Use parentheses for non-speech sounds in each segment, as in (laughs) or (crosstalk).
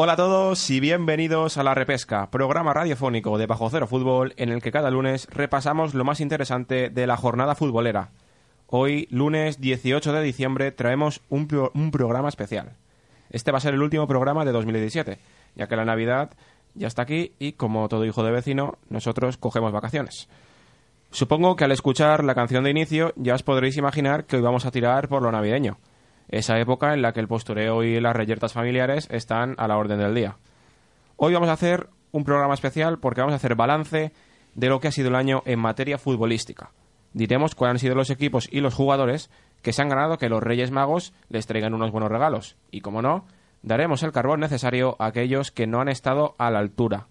Hola a todos y bienvenidos a La Repesca, programa radiofónico de Bajo Cero Fútbol en el que cada lunes repasamos lo más interesante de la jornada futbolera. Hoy, lunes 18 de diciembre, traemos un programa especial. Este va a ser el último programa de 2017, ya que la Navidad ya está aquí y, como todo hijo de vecino, nosotros cogemos vacaciones. Supongo que al escuchar la canción de inicio ya os podréis imaginar que hoy vamos a tirar por lo navideño, esa época en la que el postureo y las reyertas familiares están a la orden del día. Hoy vamos a hacer un programa especial porque vamos a hacer balance de lo que ha sido el año en materia futbolística. Diremos cuáles han sido los equipos y los jugadores que se han ganado que los Reyes Magos les traigan unos buenos regalos. Y como no, daremos el carbón necesario a aquellos que no han estado a la altura.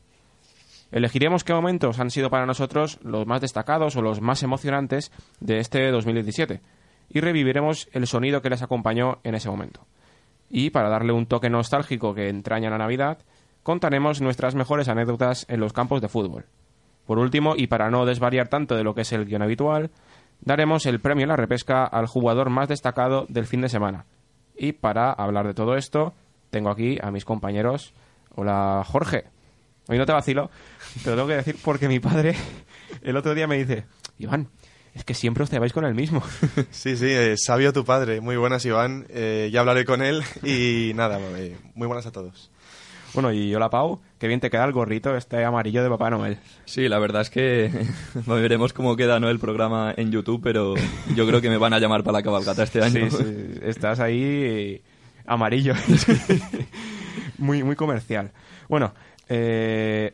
Elegiremos qué momentos han sido para nosotros los más destacados o los más emocionantes de este 2017 y reviviremos el sonido que les acompañó en ese momento. Y para darle un toque nostálgico que entraña la Navidad, contaremos nuestras mejores anécdotas en los campos de fútbol. Por último, y para no desvariar tanto de lo que es el guion habitual, daremos el premio en la repesca al jugador más destacado del fin de semana. Y para hablar de todo esto, tengo aquí a mis compañeros. Hola, Jorge. Hoy no te vacilo, te lo tengo que decir porque mi padre el otro día me dice, Iván, es que siempre os lleváis con el mismo. (laughs) Sí, sí, eh, sabio tu padre. Muy buenas, Iván. Eh, ya hablaré con él y nada, eh, muy buenas a todos. Bueno, y hola Pau, que bien te queda el gorrito este amarillo de Papá Noel. Sí, la verdad es que (laughs) veremos cómo queda ¿no? el programa en YouTube, pero yo creo que me van a llamar para la cabalgata este año. Sí, sí, estás ahí amarillo. (laughs) muy, muy comercial. Bueno, eh,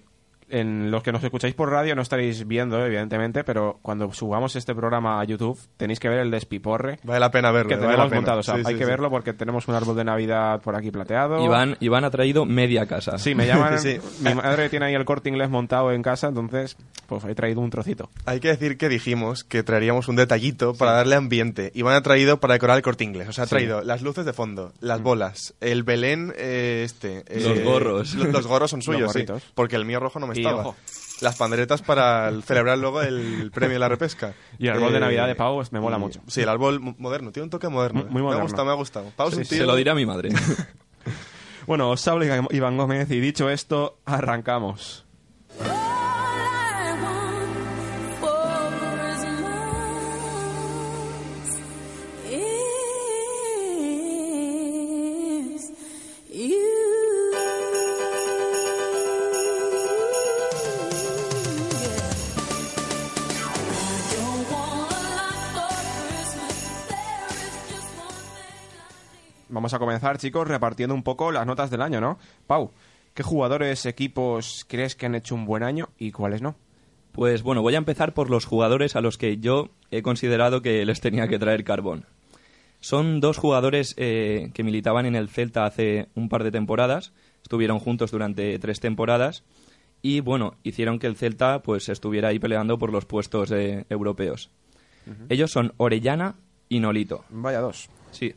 en los que nos escucháis por radio no estaréis viendo, evidentemente, pero cuando subamos este programa a YouTube tenéis que ver el despiporre Vale la pena verlo. que vale tenemos pena. montado. O sea, Sí, hay sí, que sí. verlo porque tenemos un árbol de Navidad por aquí plateado. Iván, Iván ha traído media casa. Sí, me llaman. (laughs) Sí. Mi madre tiene ahí el corte inglés montado en casa, entonces, pues he traído un trocito. Hay que decir que dijimos que traeríamos un detallito para darle ambiente. Iván ha traído para decorar el corte inglés. O sea, ha Sí. Mm. traído las luces de fondo, las bolas, el Belén eh, este. eh, Los gorros. lo- Los, gorros son (laughs) Los suyos, sí. gorritos. Porque el mío rojo no me Y, estaba. ojo. Las panderetas para el- celebrar luego el premio de la repesca. Y el árbol de Eh, Navidad de Pau, pues, me mola y- mucho. Sí, el árbol mo- moderno. Tiene un toque moderno. Muy- muy Me moderno. ha gustado, me ha gustado. Pau Se lo diré a mi madre. (laughs) Bueno, os habla Iván Gómez y dicho esto, arrancamos. Vamos a comenzar, chicos, repartiendo un poco las notas del año, ¿no? Pau, ¿qué jugadores, equipos crees que han hecho un buen año y cuáles no? Pues bueno, voy a empezar por los jugadores a los que yo he considerado que les tenía que traer carbón. Son dos jugadores eh, que militaban en el Celta hace un par de temporadas, estuvieron juntos durante tres temporadas y bueno, hicieron que el Celta pues estuviera ahí peleando por los puestos eh, europeos. Ellos son Orellana y Nolito. Vaya dos. Sí.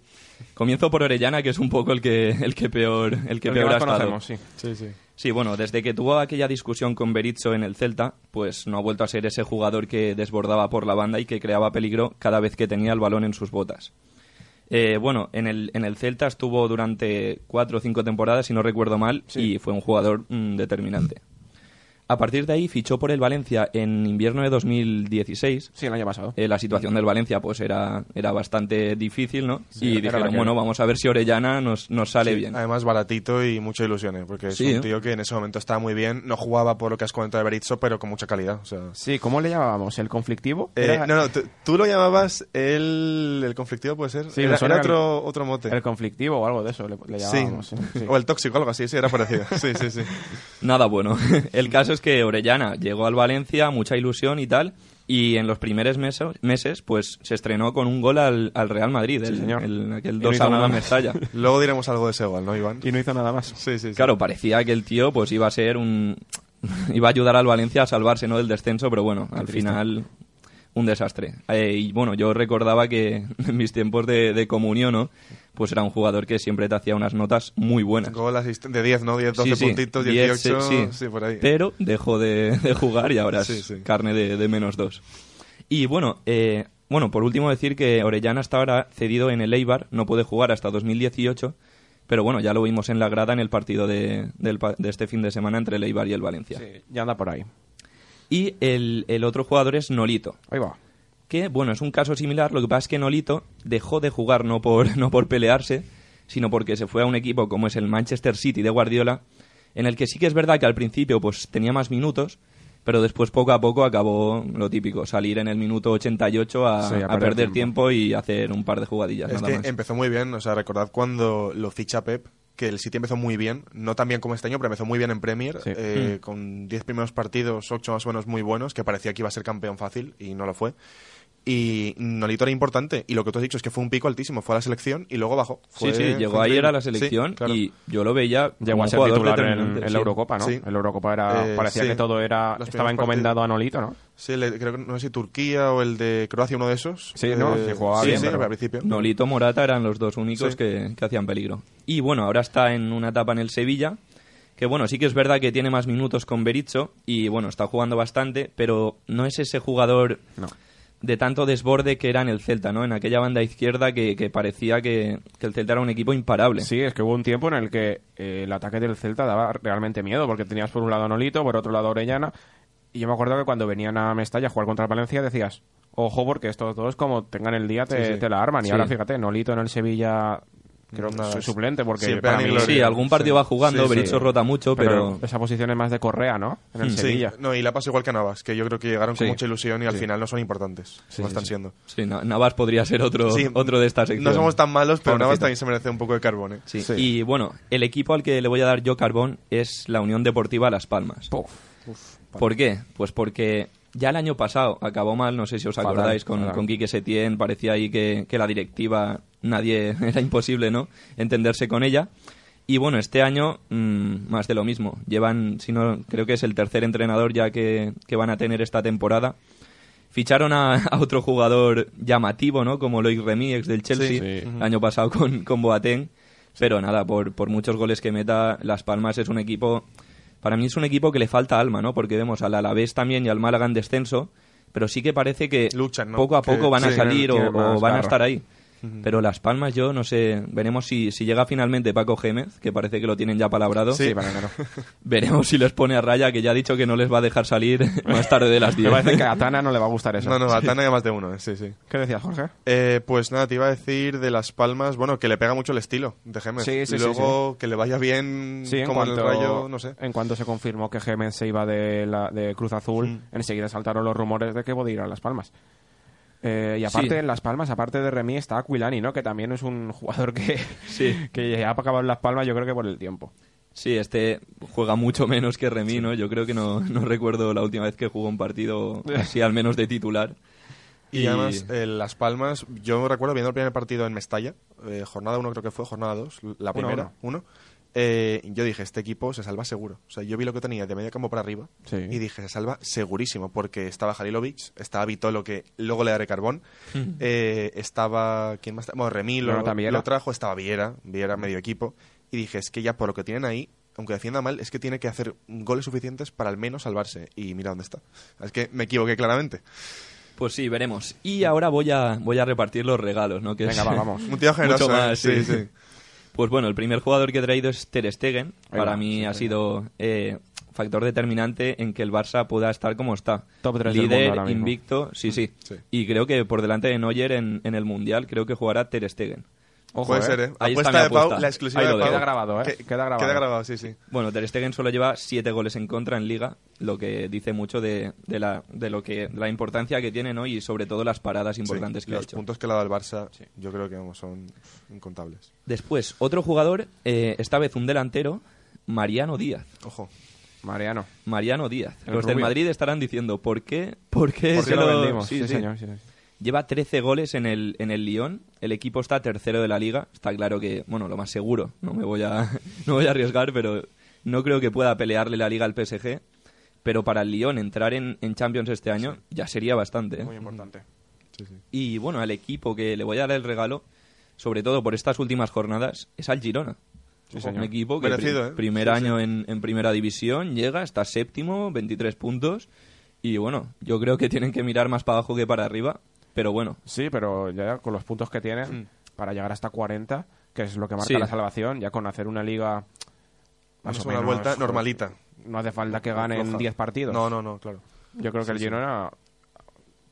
Comienzo por Orellana, que es un poco el que, el que peor, el que El peor ha estado. conocemos, sí. Sí, sí. Sí, bueno, desde que tuvo aquella discusión con Berizzo en el Celta, pues no ha vuelto a ser ese jugador que desbordaba por la banda y que creaba peligro cada vez que tenía el balón en sus botas. Eh, bueno, en el, en el Celta estuvo durante cuatro o cinco temporadas, si no recuerdo mal, Sí. y fue un jugador mm, determinante. A partir de ahí fichó por el Valencia en invierno de 2016. Sí, el año pasado. Eh, la situación del Valencia pues era, era bastante difícil, ¿no? Sí, y dijeron, bueno, vamos a ver si Orellana nos, nos sale Sí, bien. Además, baratito y mucha ilusión, ¿eh? porque es Sí, un ¿eh? tío que en ese momento estaba muy bien. No jugaba por lo que has comentado de Berizzo, pero con mucha calidad. O sea, Sí, ¿cómo le llamábamos? ¿El conflictivo? Eh, Era- no, no, tú, lo llamabas el, el conflictivo, puede ser. Sí, era, era el- otro, otro mote. El conflictivo o algo de eso le, le sí. llamábamos. sí, sí. O el tóxico, algo así, sí, era parecido. (laughs) Sí, sí, sí. Nada bueno. (laughs) El caso es que Orellana llegó al Valencia, mucha ilusión y tal, y en los primeros meses, meses pues se estrenó con un gol al, al Real Madrid, el, señor. el- aquel Y no 2 hizo a 1 nada en más. Mestalla. (laughs) Luego diremos algo de ese gol, ¿no, Iván? Y no hizo nada más. Sí, sí, sí. Claro, parecía que el tío pues iba a ser un... (laughs) iba a ayudar al Valencia a salvarse ¿no? del descenso, pero bueno, al final un desastre. Eh, y bueno, yo recordaba que (laughs) en mis tiempos de, de comunión, ¿no? Pues era un jugador que siempre te hacía unas notas muy buenas. Gol de 10, ¿no? 10, 12 Sí, sí, puntitos, 10, 18, sí. sí, por ahí. Pero dejó de, de jugar y ahora (laughs) es carne de, de menos dos. Y bueno, eh, bueno, por último decir que Orellana está ahora cedido en el Eibar, no puede jugar hasta 2018, pero bueno, ya lo vimos en la grada en el partido de, del pa- de este fin de semana entre el Eibar y el Valencia. Sí, ya anda por ahí. Y el, el otro jugador es Nolito, Ahí va. que bueno, es un caso similar, lo que pasa es que Nolito dejó de jugar no por, (laughs) no por pelearse, sino porque se fue a un equipo como es el Manchester City de Guardiola, en el que sí que es verdad que al principio pues tenía más minutos, pero después poco a poco acabó lo típico, salir en el minuto 88 a, Sí, a a perder tiempo. y hacer un par de jugadillas, Es nada que más. empezó muy bien, o sea, recordad cuando lo ficha Pep, que el City empezó muy bien, no tan bien como este año, pero empezó muy bien en Premier, Sí. eh, Mm. con 10 primeros partidos, 8 más o menos muy buenos, que parecía que iba a ser campeón fácil y no lo fue. Y Nolito era importante, y lo que tú has dicho es que fue un pico altísimo, fue a la selección y luego bajó. Sí, Fue- sí, llegó era increíble. la Sí, selección claro. y yo lo veía como Llegó a ser jugador titular en, en la Eurocopa, ¿no? Sí. En la Eurocopa era, Eh, parecía sí. que todo era Los estaba encomendado a Nolito, ¿no? Sí, le- creo que no sé si Turquía o el de Croacia, uno de esos. Sí, no, sí, jugaba sí, bien, sí, al principio. Nolito Morata eran los dos únicos Sí. que, que hacían peligro. Y bueno, ahora está en una etapa en el Sevilla, que bueno, sí que es verdad que tiene más minutos con Berizzo y bueno, está jugando bastante, pero no es ese jugador No. De tanto desborde que era en el Celta, ¿no? En aquella banda izquierda que, que parecía que, que el Celta era un equipo imparable. Sí, es que hubo un tiempo en el que eh, el ataque del Celta daba realmente miedo, porque tenías por un lado a Nolito, por otro lado a Orellana, y yo me acuerdo que cuando venían a Mestalla a jugar contra el Valencia decías, ojo, porque estos dos como tengan el día te, Sí, sí. te la arman, y ahora fíjate, Nolito en el Sevilla, creo que Nada, soy suplente, porque siempre para mí... Sí, algún partido Sí. va jugando, Sí, sí. Berizzo rota mucho, pero... esa posición es más de Correa, ¿no? En el. Sí, Sevilla. no, y la pasó igual que a Navas, que yo creo que llegaron con mucha ilusión y al Sí. final no son importantes, no están siendo. Sí, Na- Navas podría ser otro, Sí, otro de esta sección. No somos tan malos, pero. Navas también se merece un poco de carbón. ¿eh? Sí. Sí. Y bueno, el equipo al que le voy a dar yo carbón es la Unión Deportiva Las Palmas. Puf. ¿Por qué? Pues porque ya el año pasado acabó mal, no sé si os Fatal, acordáis, con, fatal. con Quique Setién, parecía ahí que, que la directiva, nadie, (laughs) era imposible, ¿no?, entenderse con ella. Y bueno, este año mm, más de lo mismo. Llevan, si no, creo que es el tercer entrenador ya que, que van a tener esta temporada. Ficharon a, (laughs) a otro jugador llamativo, ¿no?, como Loic Remy, ex del Chelsea, Sí. el año pasado con, con Boateng. Pero nada, por, por muchos goles que meta, Las Palmas es un equipo para mí es un equipo que le falta alma, ¿no? Porque vemos al Alavés también y al Málaga en descenso, pero sí que parece que Luchan, ¿no? poco a Que- poco van a sí, salir o, van a estar ahí. Pero Las Palmas yo no sé, veremos si, si llega finalmente Paco Gémez, que parece que lo tienen ya palabrado. Sí, para enero. (laughs) Veremos si les pone a raya, que ya ha dicho que no les va a dejar salir (laughs) más tarde de las Me 10. parece que a Tana no le va a gustar eso. No, no, a Tana hay más de uno, ¿eh? sí, sí. ¿Qué decías, Jorge? Eh, pues nada, te iba a decir de Las Palmas, bueno, que le pega mucho el estilo de Gémez. Sí, sí, y sí, luego que le vaya bien Sí, en como en cuanto, el Rayo, no sé. en cuanto se confirmó que Gémez se iba de, la, de Cruz Azul, Mm. enseguida saltaron los rumores de que podía ir a Las Palmas. Eh, y aparte, Sí. en Las Palmas, aparte de Remy, está Aquilani, ¿no? Que también es un jugador que, (laughs) Sí. (laughs) que ya ha acabado en Las Palmas, yo creo que por el tiempo. Sí, este juega mucho menos que Remí, ¿no? Yo creo que no, no recuerdo la última vez que jugó un partido (laughs) así, al menos de titular. Y, además, eh, Las Palmas, yo recuerdo viendo el primer partido en Mestalla, eh, jornada 1 creo que fue, jornada 2, la primera, uno. Eh, yo dije, este equipo se salva seguro. O sea, yo vi lo que tenía de medio campo para arriba Sí. y dije, se salva segurísimo, porque estaba Jalilovic, estaba Vitolo, que luego le daré carbón, eh, estaba, ¿quién más? Bueno, Remí lo, lo trajo, estaba Viera, Viera medio equipo, y dije, es que ya por lo que tienen ahí, aunque defienda mal, es que tiene que hacer goles suficientes para al menos salvarse. Y mira dónde está. Es que me equivoqué claramente. Pues sí, veremos. Y ahora voy a, voy a repartir los regalos, ¿no? Que Venga, va, vamos. Un tío generoso, mucho ¿eh? sí. sí. Pues bueno, el primer jugador que he traído es Ter Stegen. Ahí Para va, mí sí, ha sí. sido eh, factor determinante en que el Barça pueda estar como está. Top tres del Líder, mundo ahora mismo. invicto, sí, sí, Sí. Y creo que por delante de Neuer en, en el Mundial, creo que jugará Ter Stegen. Ojo, Puede eh. ser, ¿eh? Ahí está apuesta mi de Pau, la exclusiva Ahí de Pau. Queda grabado, ¿eh? Que- Queda grabado. Queda grabado, sí, sí. Bueno, Ter Stegen solo lleva siete goles en contra en Liga, lo que dice mucho de, de la, de lo que, de la importancia que tiene, ¿no? Y sobre todo las paradas importantes Sí, que ha los hecho. puntos que le ha dado el Barça, yo creo que vamos, son incontables. Después, otro jugador, eh, esta vez un delantero, Mariano Díaz. Ojo. Mariano. Mariano Díaz. El Los del rubio. Madrid estarán diciendo, ¿por qué? ¿Por qué, ¿Por se qué lo lo- vendimos? Sí, Sí, sí. señor. sí, sí. Lleva 13 goles en el, en el Lyon. El equipo está tercero de la liga. Está claro que, bueno, lo más seguro. No me voy a, (laughs) no voy a arriesgar, pero no creo que pueda pelearle la liga al PSG. Pero para el Lyon entrar en, en Champions este año ya sería bastante. ¿eh? Muy importante. Y bueno, al equipo que le voy a dar el regalo, sobre todo por estas últimas jornadas, es al Girona. Sí. Un equipo que Merecido, ¿eh? primer Sí, año En, en primera división llega, está séptimo, 23 puntos. Y bueno, yo creo que tienen que mirar más para abajo que para arriba. Pero bueno, Sí, pero ya con los puntos que tienen, para llegar hasta 40, que es lo que marca Sí. la salvación, ya con hacer una liga más Vamos o una menos, vuelta normalita. No hace falta que ganen Floja. 10 partidos. No, no, no, claro. Yo creo que el Girona,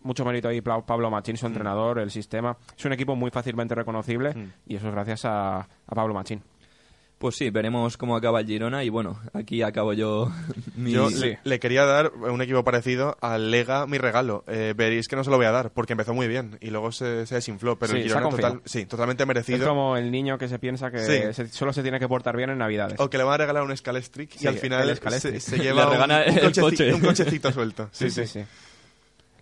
mucho mérito ahí Pla- Pablo Machín, Mm. su entrenador, el sistema. Es un equipo muy fácilmente reconocible Mm. y eso es gracias a, a Pablo Machín. Pues sí, veremos cómo acaba el Girona. Y bueno, aquí acabo yo (laughs) mi... Yo le, le quería dar un equipo parecido al Lega mi regalo. Eh, veréis que no se lo voy a dar porque empezó muy bien y luego se, se desinfló. Pero Sí, el Girona total, sí, totalmente Es merecido. como el niño que se piensa que Sí. se- solo se tiene que portar bien en Navidades. O que le van a regalar un Scalestric Sí, y al final se, (laughs) lleva un, un el cocheci- coche. un cochecito suelto. (laughs) Sí, sí, sí.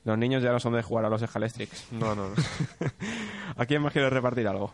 Los niños ya no son de jugar a los Scalestrics. No, no, no. ¿A quién más quieres repartir algo?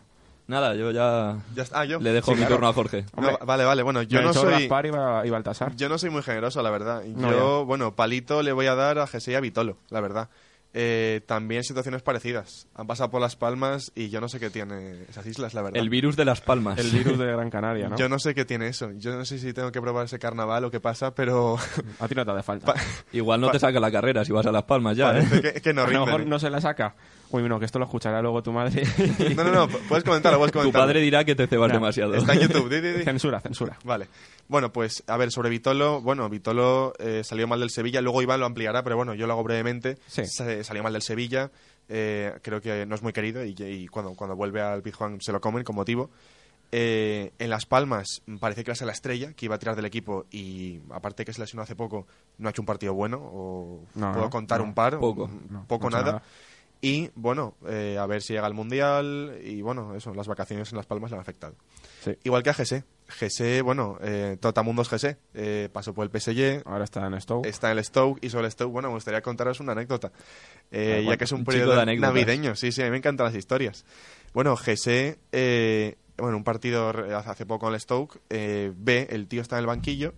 Nada, yo ya Ya está. Ah, yo. le dejo Sí, mi claro. turno a Jorge. No, vale, vale. Bueno, yo no soy... Gaspar y, Ba- y Baltasar. Yo no soy muy generoso, la verdad. No, Yo, bueno, palito le voy a dar a Jesse y a Vitolo, la verdad. Eh, también situaciones parecidas. Han pasado por Las Palmas y yo no sé qué tiene esas islas, la verdad. El virus de las palmas. El virus de Gran Canaria, ¿no? Yo no sé qué tiene eso. Yo no sé si tengo que probar ese carnaval o qué pasa, pero (laughs) A ti no te hace falta. Igual no te saca la carrera si vas a las palmas ya, ¿eh? que, que no a lo mejor no se la saca. Uy, no, que esto lo escuchará luego tu madre. (laughs) No, no, no, puedes comentarlo, puedes Tu comentarlo. padre dirá que te cebas Ya, demasiado. Está en YouTube, di, di, di. censura, censura. Vale. Bueno, pues a ver, sobre Vitolo, bueno, Vitolo eh, salió mal del Sevilla, luego Iván lo ampliará, pero bueno, yo lo hago brevemente. Sí. Se- salió mal del Sevilla, eh, creo que no es muy querido y, y cuando, cuando vuelve al Pizjuán se lo comen con motivo. Eh, en Las Palmas parecía que iba a ser la estrella, que iba a tirar del equipo y aparte que se lesionó hace poco, no ha hecho un partido bueno, o No, puedo no, contar no. un par, Poco. No, poco no nada. nada. Y bueno, eh, a ver si llega al Mundial y bueno, eso, las vacaciones en Las Palmas le han afectado. Sí. Igual que a GC. GC, bueno, eh, Totamundos GC, eh, pasó por el PSG, Ahora está en Stoke. está en el Stoke y sobre el Stoke, bueno, me gustaría contaros una anécdota. Eh, bueno, ya que es un periodo navideño, sí, sí, a mí me encantan las historias. Bueno, GC, eh, bueno, un partido hace poco en el Stoke, eh, ve, el tío está en el banquillo,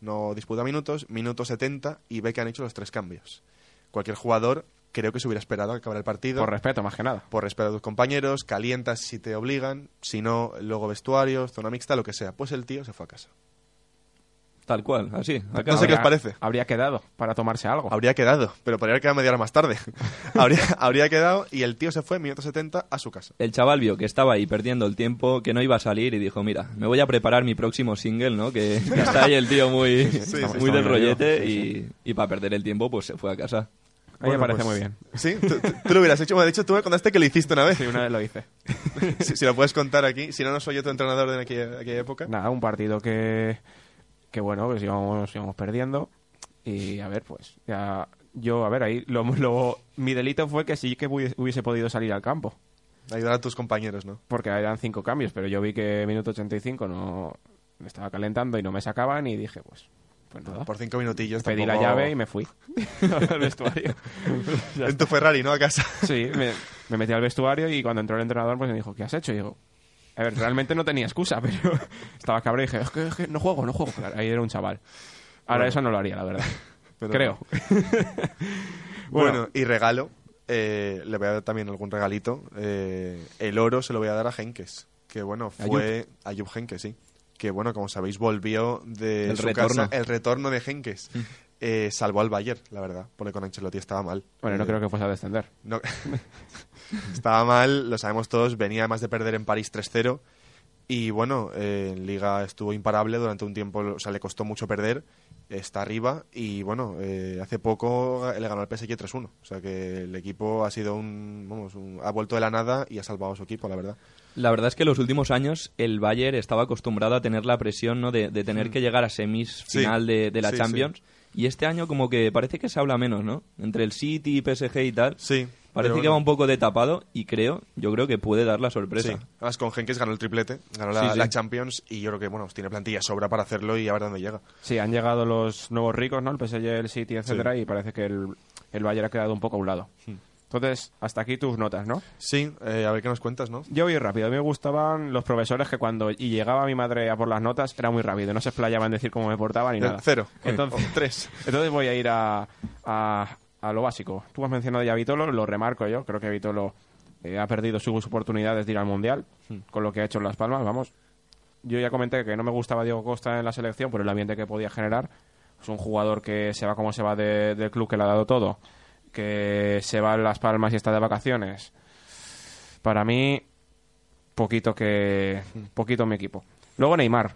no disputa minutos, minuto 70 y ve que han hecho los tres cambios. Cualquier jugador creo que se hubiera esperado a que acabara el partido Por respeto, más que nada. por respeto a tus compañeros, calientas si te obligan, si no, luego vestuarios, zona mixta, lo que sea. Pues el tío se fue a casa. Tal cual, así. No sé qué os Habría- parece. Habría quedado para tomarse algo. Habría quedado, pero podría haber quedado media hora más tarde. (laughs) habría, habría quedado y el tío se fue, minuto 70, a su casa. El chaval vio que estaba ahí perdiendo el tiempo, que no iba a salir y dijo, mira, me voy a preparar mi próximo single, ¿no? Que, que está ahí el tío muy, (laughs) sí, muy del rollete y, y para perder el tiempo pues se fue a casa. A mí me parece pues- muy bien. Sí, tú, tú- tú lo hubieras hecho. Bueno, de hecho, tú me contaste que lo hiciste una vez. Sí, una vez lo hice. (laughs) si, si lo puedes contar aquí. Si no, no soy yo tu entrenador de aquella, aquella época. Nada, un partido que, que bueno, pues íbamos, íbamos perdiendo. Y a ver, pues, ya. Yo, a ver, ahí lo, lo- mi delito fue que sí que hubiese hubiese podido salir al campo. Ayudar a tus compañeros, ¿no? Porque eran cinco cambios, pero yo vi que minuto 85 no me estaba calentando y no me sacaban y dije, pues, pues nada. Por cinco minutillos. Pedí tampoco- la llave y me fui (laughs) al vestuario. (laughs) En tu Ferrari, ¿no? A casa. Sí, me, me metí al vestuario y cuando entró el entrenador pues me dijo, ¿qué has hecho? Y digo, a ver, realmente no tenía excusa, (laughs) pero estaba cabreado y dije, es que, es que no juego, no juego. Claro, ahí era un chaval. Ahora Bueno. eso no lo haría, la verdad. Pero Creo. Bueno, y regalo. eh, le voy a dar también algún regalito. Eh, el oro se lo voy a dar a Henkes. Que bueno, fue. Ayub Henkes, sí. Que bueno, como sabéis, volvió de El su retorno. casa. El retorno de Henkes. Eh, salvó al Bayern, la verdad. Porque con Ancelotti estaba mal. Bueno, no Eh, creo que fuese a descender. no- (laughs) (laughs) estaba mal, lo sabemos todos. Venía además de perder en París 3-0. Y bueno, eh, en Liga estuvo imparable durante un tiempo, o sea, le costó mucho perder, está arriba y bueno, eh, hace poco le ganó al PSG 3-1. O sea que el equipo ha sido un, vamos, un- ha vuelto de la nada y ha salvado a su equipo, la verdad. La verdad es que en los últimos años el Bayern estaba acostumbrado a tener la presión ¿no? de, de tener que llegar a semis Mm. Sí. final de, de la Sí, Champions. Y este año como que parece que se habla menos, ¿no? Entre el City y PSG y tal. Sí. Parece que va un poco de tapado y creo, yo creo que puede dar la Sí, sorpresa. además con Henkes ganó el triplete, ganó la, Sí, sí. la Champions y yo creo que bueno tiene plantilla sobra para hacerlo y a ver dónde llega. Sí, han llegado los nuevos ricos, ¿no? El PSG, el City, etcétera, y parece que el, el Bayern ha quedado un poco a un lado. Entonces, hasta aquí tus notas, ¿no? Sí, eh, a ver qué nos cuentas, ¿no? Yo voy rápido. A mí me gustaban los profesores que cuando y llegaba mi madre a por las notas era muy rápido. No se explayaban en decir cómo me portaba ni Del nada. cero. Entonces, O (laughs) tres. entonces voy a ir a, a, a lo básico. Tú has mencionado ya a Vitolo, lo remarco yo. Creo que Vitolo eh, ha perdido sus oportunidades de ir al Mundial con lo que ha hecho en Las Palmas. Vamos, yo ya comenté que no me gustaba Diego Costa en la selección por el ambiente que podía generar. Es un jugador que se va como se va de- del club que le ha dado todo, que se va a Las Palmas y está de vacaciones. Para mí, poquito que poquito mi equipo. Luego Neymar,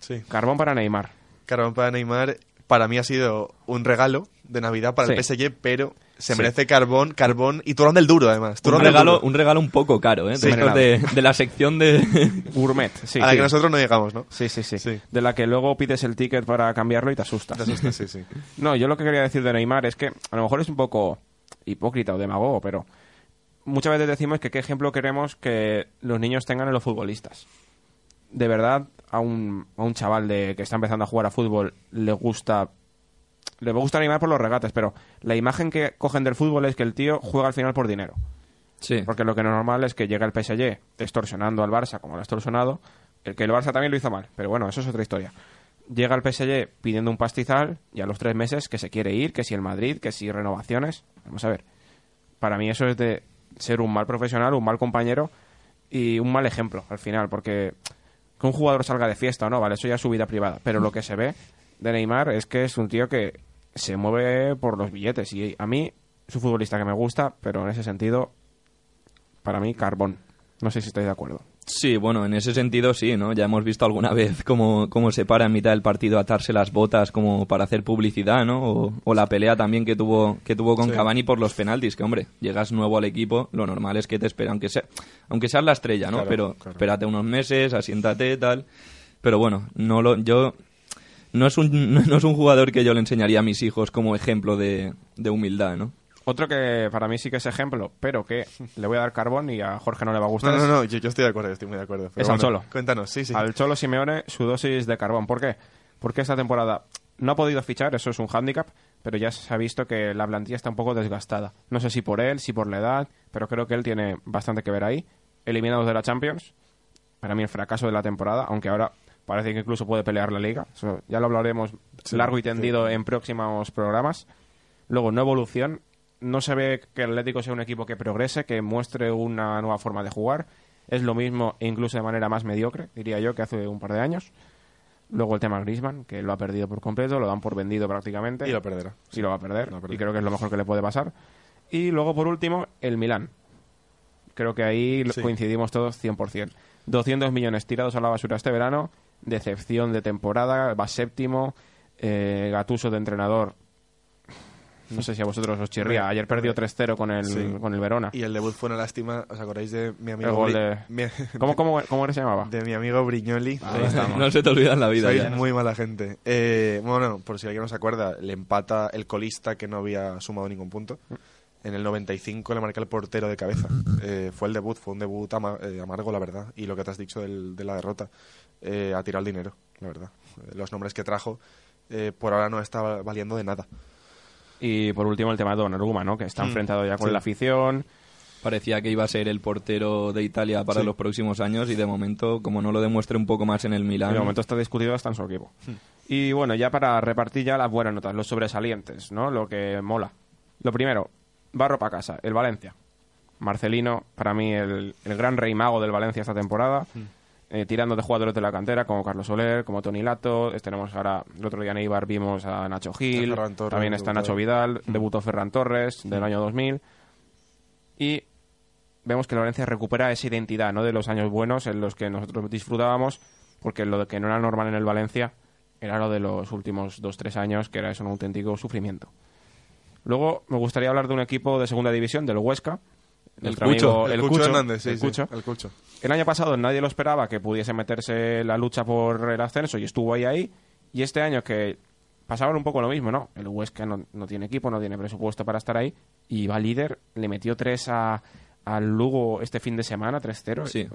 Sí. carbón para Neymar. Carbón para Neymar, para mí ha sido un regalo de Navidad para el Sí. PSG, pero se Sí. merece carbón, carbón y turrón del duro, además. Un Turrón regalo, duro. un regalo un poco caro, ¿eh? Sí. De, estos de, de la sección de... (laughs) Gourmet, sí. a la sí. que nosotros no llegamos, ¿no? Sí, sí, sí, Sí. De la que luego pides el ticket para cambiarlo y te asustas. Te asustas, sí, sí. (laughs) No, yo lo que quería decir de Neymar es que a lo mejor es un poco hipócrita o demagogo, pero muchas veces decimos que qué ejemplo queremos que los niños tengan en los futbolistas. De verdad, a un, a un chaval de que está empezando a jugar a fútbol le gusta le gusta Neymar por los regates, pero la imagen que cogen del fútbol es que el tío juega al final por dinero. Sí. Porque lo que no es normal es que llega el PSG extorsionando al Barça como lo ha extorsionado. El que el Barça también lo hizo mal, pero bueno, eso es otra historia. Llega el PSG pidiendo un pastizal y a los tres meses que se quiere ir, que si el Madrid, que si renovaciones. Vamos a ver. Para mí eso es de ser un mal profesional, un mal compañero y un mal ejemplo al final, porque que un jugador salga de fiesta o no, vale, eso ya es su vida privada. Pero lo que se ve de Neymar es que es un tío que se mueve por los billetes y a mí es un futbolista que me gusta, pero en ese sentido para mí, carbón. No sé si estáis de acuerdo. Sí, bueno, en ese sentido sí, ¿no? Ya hemos visto alguna vez cómo, cómo se para en mitad del partido a atarse las botas como para hacer publicidad, ¿no? O, o la pelea también que tuvo, que tuvo con Sí. Cavani por los penaltis, que hombre, llegas nuevo al equipo, lo normal es que te espera, aunque, sea, aunque seas la estrella, ¿no? Claro, Pero claro. espérate unos meses, asiéntate, tal. Pero bueno, no lo, yo no es un, (laughs) no es un jugador que yo le enseñaría a mis hijos como ejemplo de, de humildad, ¿no? Otro que para mí sí que es ejemplo, pero que le voy a dar carbón y a Jorge no le va a gustar. No, no, no, yo, yo estoy de acuerdo, estoy muy de acuerdo. Pero Es al bueno, Cholo. Cuéntanos, sí, sí. Al Cholo Simeone su dosis de carbón. ¿Por qué? Porque esta temporada no ha podido fichar, eso es un hándicap, pero ya se ha visto que la plantilla está un poco desgastada. No sé si por él, si por la edad, pero creo que él tiene bastante que ver ahí. Eliminados de la Champions, para mí el fracaso de la temporada, aunque ahora parece que incluso puede pelear la liga. Eso ya lo hablaremos largo y tendido en próximos programas. Luego, no evolución. No se ve que el Atlético sea un equipo que progrese, que muestre una nueva forma de jugar. Es lo mismo incluso de manera más mediocre, diría yo, que hace un par de años. Luego el tema Griezmann, que lo ha perdido por completo, lo dan por vendido prácticamente. Y lo perderá. Y lo va a perder. Lo va a perder. Y creo que es lo mejor que le puede pasar. Y luego, por último, el Milán. Creo que ahí Sí. coincidimos todos 100%. 200 millones tirados a la basura este verano. Decepción de temporada. Va séptimo. Eh, Gatuso de entrenador. No sé si a vosotros os chirría. Ayer perdió 3-0 con el, Sí. con el Verona. Y el debut fue una lástima. ¿Os acordáis de mi amigo El gol de- mi- (laughs) ¿Cómo, cómo, cómo se llamaba? de mi amigo Brignoli? Ahí estamos. (laughs) No se te olvida en la vida Sois ya. muy mala gente. Eh, bueno, por si alguien no se acuerda, le empata el colista que no había sumado ningún punto. En el 95 le marca el portero de cabeza. Eh, fue el debut, fue un debut ama- eh, amargo, la verdad. Y lo que te has dicho del- de la derrota, eh, ha tirado el dinero, la verdad. Los nombres que trajo eh, por ahora no está valiendo de nada. Y por último el tema de Donnarumma, ¿no? Que está Mm, enfrentado ya con sí. la afición. Parecía que iba a ser el portero de Italia para Sí. los próximos años y de momento, como no lo demuestre un poco más en el Milán, De momento está discutido hasta en su equipo. Hmm. Y bueno, ya para repartir ya las buenas notas, los sobresalientes, ¿no? Lo que mola. Lo primero, barro para casa, el Valencia. Marcelino, para mí el, el gran rey mago del Valencia esta temporada. Hmm. Eh, tirando de jugadores de la cantera como Carlos Soler, como Tony Lato. eh, Tenemos ahora, el otro día en Eibar vimos a Nacho Gil. Torres, también está. Nacho Vidal. Debutó Ferran Torres del año 2000. Y vemos que el Valencia recupera esa identidad ¿no? de los años buenos en los que nosotros disfrutábamos, porque lo que no era normal en el Valencia era lo de los últimos dos tres años, que era eso un auténtico sufrimiento. Luego me gustaría hablar de un equipo de segunda división, del Huesca. El Cucho, amigo- el, Cucho, Hernández, sí, el sí, Cucho. el Cucho. El año pasado nadie lo esperaba que pudiese meterse en la lucha por el ascenso y estuvo ahí ahí. Y este año que pasaban un poco lo mismo, ¿no? El Huesca no, no tiene equipo, no tiene presupuesto para estar ahí y va líder. Le metió tres a, al Lugo este fin de semana, 3-0. Sí.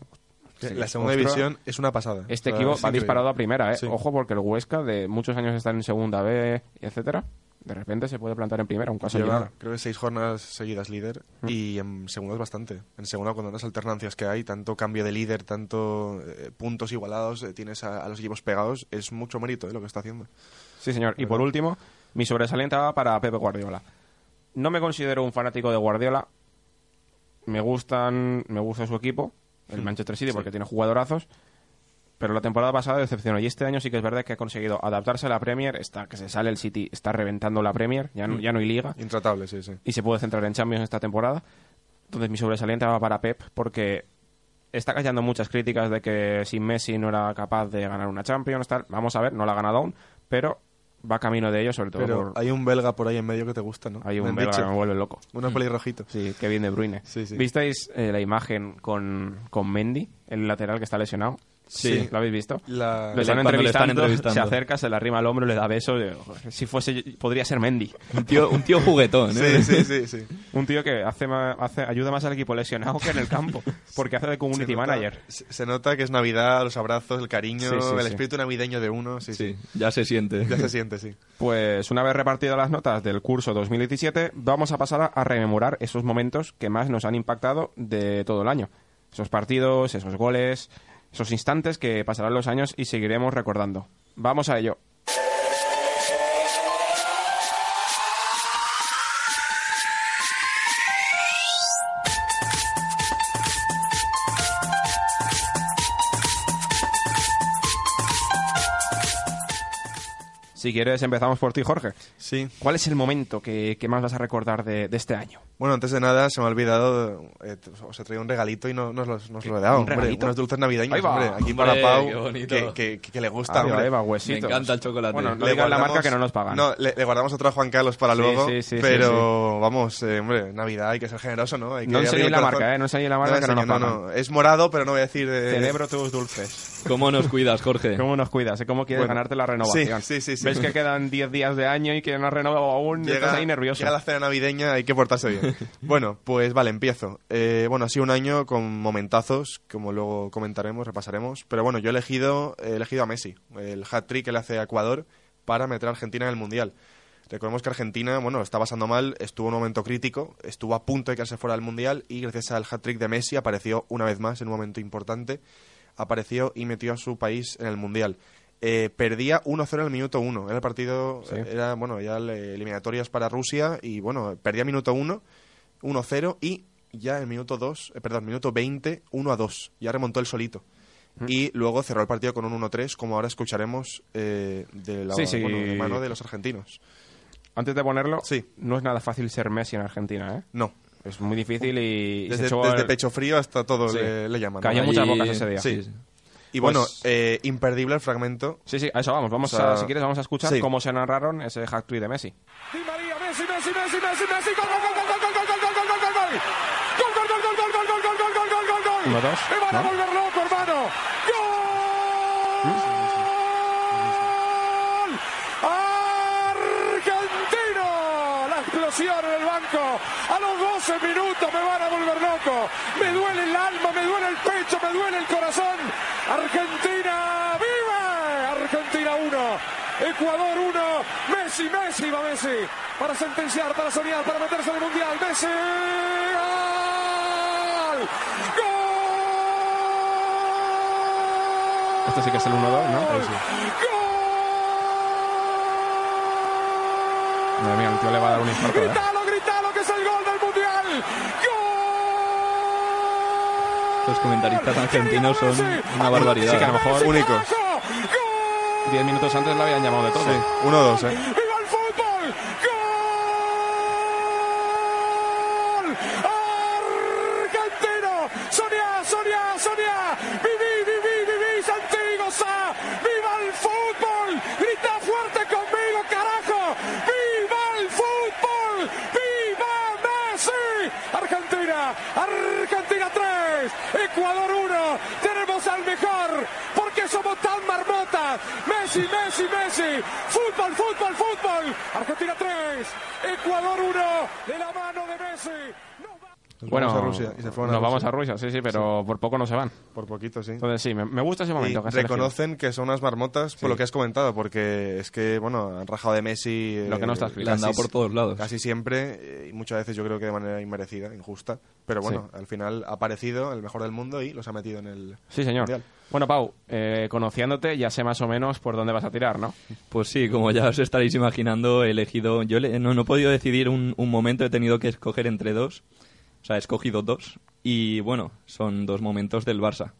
Sí, la segunda división es una pasada. Este equipo va increíble. disparado a primera, ¿eh? Sí. Ojo porque el Huesca de muchos años está en segunda B, etcétera. De repente se puede plantar en primera, un caso Lleva, creo que seis jornadas seguidas líder y en segunda es bastante. En segunda, con tantas alternancias que hay, tanto cambio de líder, tanto eh, puntos igualados, eh, tienes a, a los equipos pegados, es mucho mérito eh, lo que está haciendo. Sí, señor. Y por último, mi sobresaliente va para Pepe Guardiola. No me considero un fanático de Guardiola. Me gustan, me gusta su equipo, el Manchester City, porque tiene jugadorazos. Pero la temporada pasada decepcionó. Y este año sí que es verdad que ha conseguido adaptarse a la Premier. Está, que se sale el City, está reventando la Premier. Ya no, ya no hay liga. Intratable, sí, sí. Y se puede centrar en Champions esta temporada. Entonces mi sobresaliente va para Pep porque está callando muchas críticas de que sin Messi no era capaz de ganar una Champions. Tal. Vamos a ver, no la ha ganado aún, pero va camino de ello, sobre todo Pero por... hay un belga por ahí en medio que te gusta, ¿no? Hay un belga dicho. que me vuelve loco. Uno pelirrojito. Sí, Kevin De Bruyne. Sí, sí. ¿Visteis eh, la imagen con, con Mendy, el lateral que está lesionado? Sí. ¿Lo habéis visto? La- Lo están entrevistando, se acerca, se le arrima al hombro, le da besos. joder, Si fuese, podría ser Mendy. Un tío, un tío juguetón, ¿eh? Sí, sí, sí, sí. (laughs) Un tío que hace, ayuda más al equipo lesionado que en el campo, (laughs) porque hace de community Se nota- manager. Se, nota que es Navidad, los abrazos, el cariño, Sí, sí, el sí. espíritu navideño de uno. Sí, sí. Sí, ya se siente. Ya se siente, sí. (laughs) Pues una vez repartidas las notas del curso 2017, vamos a pasar a rememorar esos momentos que más nos han impactado de todo el año. Esos partidos, esos goles, esos instantes que pasarán los años y seguiremos recordando. Vamos a ello. Si quieres, empezamos por ti, Jorge. Sí. ¿Cuál es el momento que, que más vas a recordar de, de este año? Bueno, antes de nada, se me ha olvidado, eh, os he traído un regalito y no, no os los- no os lo he dado. ¿Un hombre, regalito? unos dulces navideños, Ahí va. hombre. Aquí Hombre, para Pau, que, que- que- que le gusta, Arriba, hombre. Eva, huesitos. Me encanta el chocolate. Bueno, no Le digas la marca que no nos pagan. No, le, le guardamos otro a Juan Carlos para Sí, luego. sí, sí, sí, pero vamos, eh, hombre, Navidad hay que ser generoso, ¿no? Hay que No enseñéis la marca, ¿eh? No enseñéis la marca que no nos pagan. Es morado, pero no voy a decir. eh, Celebro tus dulces. ¿Cómo nos cuidas, Jorge? ¿Cómo nos cuidas? ¿Cómo quieres Bueno, ganarte la renovación? sí, sí, sí, sí. ¿Ves que quedan 10 días de año y que no has renovado aún? y estás ahí nervioso. llega la cena navideña, hay que portarse bien. (laughs) bueno, pues vale, empiezo. Eh, bueno, ha sido un año con momentazos, como luego comentaremos, repasaremos. Pero bueno, yo he elegido, he elegido a Messi, el hat-trick que le hace a Ecuador para meter a Argentina en el Mundial. Recordemos que Argentina, bueno, está pasando mal, estuvo en un momento crítico, estuvo a punto de quedarse fuera del Mundial y gracias al hat-trick de Messi apareció una vez más en un momento importante, apareció y metió a su país en el Mundial. Eh, perdía 1-0 en el minuto 1. Era el partido, Sí. era, bueno, ya le- eliminatorias para Rusia y, bueno, perdía minuto 1, 1-0 y ya en minuto 2, eh, perdón, minuto 20, 1-2. Ya remontó el solito. Y luego cerró el partido con un 1-3, como ahora escucharemos eh, de la Sí, sí. bueno, de mano de los argentinos. Antes de ponerlo, Sí. no es nada fácil ser Messi en Argentina, ¿eh? No, Es muy difícil y... y se desde, pecho frío hasta todo Sí. le, le llaman. Cayó muchas bocas ese día. Sí. Y Pues- bueno, eh, imperdible el fragmento. Sí, sí, a eso vamos. Vamos O sea, a, si quieres, vamos a escuchar sí. cómo se narraron ese hack de Messi. Di María, Messi, Messi, Messi, Messi, Messi, gol, gol, gol, gol, gol, gol, gol, gol, gol, gol, gol, gol. Gol, gol, gol, gol, gol, gol, gol, gol, gol, gol, gol, gol. Uno, dos, Me van a ¿no? volver loco, hermano. ¡Gol! ¡Argentino! La explosión en el banco. A los 12 minutos me van a volver loco. Me duele el alma, me duele el pecho, me duele el corazón. Argentina vive. Argentina 1. Ecuador 1. Messi, Messi, va Messi. Para sentenciar, para soñar, para meterse en el mundial. Messi. ¡Gol! ¡Gol! Este sí que es el 1-2, ¿no? Ahí sí. ¡Gol! Madre mía, el tío le va a dar un infarto, ¿eh? Gritalo, gritalo, que es el gol del mundial. ¡Gol! Los comentaristas argentinos son una barbaridad. Sí, que a lo mejor Únicos. ¡Gol! Diez minutos antes lo habían llamado de todo. Sí, 1-2, ¿eh? Ecuador 1, tenemos al mejor, porque somos tan marmotas. Messi, Messi, Messi, fútbol, fútbol, fútbol. Argentina 3, Ecuador 1, de la mano de Messi. Bueno, vamos a Rusia y se fueron a nos vamos a Rusia, sí, sí, pero por poco no se van. Por poquito, sí. Entonces sí, me, me gusta ese Y momento. que has elegido. reconocen que son unas marmotas por lo que has comentado, porque es que, bueno, han rajado de Messi. Lo que no está eh, escrito. Le han dado casi- por todos lados. Casi siempre, eh, y muchas veces yo creo que de manera inmerecida, injusta. Pero bueno, al final ha aparecido el mejor del mundo y los ha metido en el. Sí, señor. Mundial. Bueno, Pau, eh, conociéndote ya sé más o menos por dónde vas a tirar, ¿no? Pues sí, como ya os estaréis imaginando, he elegido. Yo le- no, no he podido decidir un, un momento, he tenido que escoger entre dos. O sea, he escogido dos. Y bueno, son dos momentos del Barça.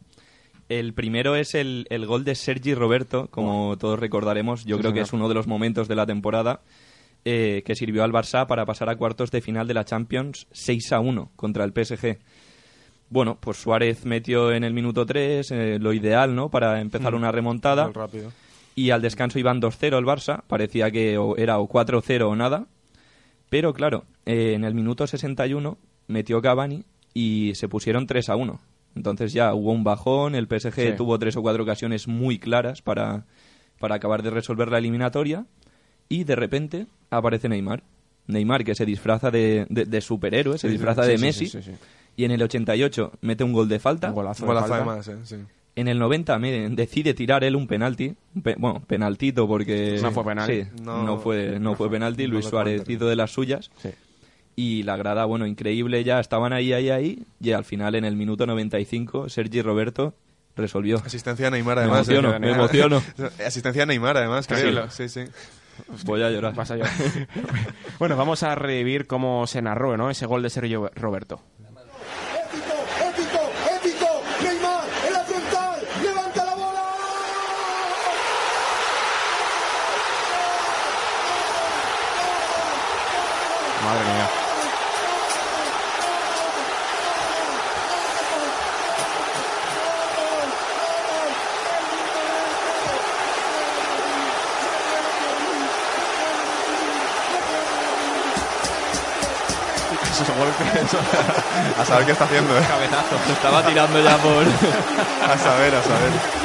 El primero es el, el gol de Sergi Roberto, como todos recordaremos. Yo Sí, creo que es uno de los momentos de la temporada eh, que sirvió al Barça para pasar a cuartos de final de la Champions 6 a 1 contra el PSG. Bueno, pues Suárez metió en el minuto 3 lo ideal, ¿no? Para empezar una remontada. Gol rápido. Y al descanso iban 2-0 el Barça. Parecía que o era o 4-0 o nada. Pero claro, eh, en el minuto 61 metió Cavani y se pusieron 3-1. Entonces ya hubo un bajón. El PSG Sí. tuvo tres o cuatro ocasiones muy claras para, para acabar de resolver la eliminatoria. Y de repente aparece Neymar. Neymar que se disfraza de, de- de superhéroe, se disfraza Sí, de sí, Messi. sí, sí, sí. Y en el 88 mete un gol de falta. Un golazo. de Golazo falta. además, eh, sí. En el 90 me decide tirar él un penalti. Un pe- bueno, penaltito porque... No fue penal. Sí, No- no, fue, no fue penalti. no Luis Suárez hizo de las suyas. Sí. Y la grada, bueno, increíble ya. Estaban ahí, ahí, ahí. Y al final, en el minuto 95, Sergi Roberto resolvió. Asistencia a Neymar Me además. emociono, eh. me emociono. (laughs) Asistencia a Neymar además, creo. Tranquilo. Sí, sí. Voy a llorar. Vas a llorar. (laughs) bueno, vamos a revivir cómo se narró, ¿no? Ese gol de Sergio Roberto. Épico, épico, (laughs) A saber qué está haciendo, ¿eh? Cabezazo. Estaba tirando ya por... A saber, a saber.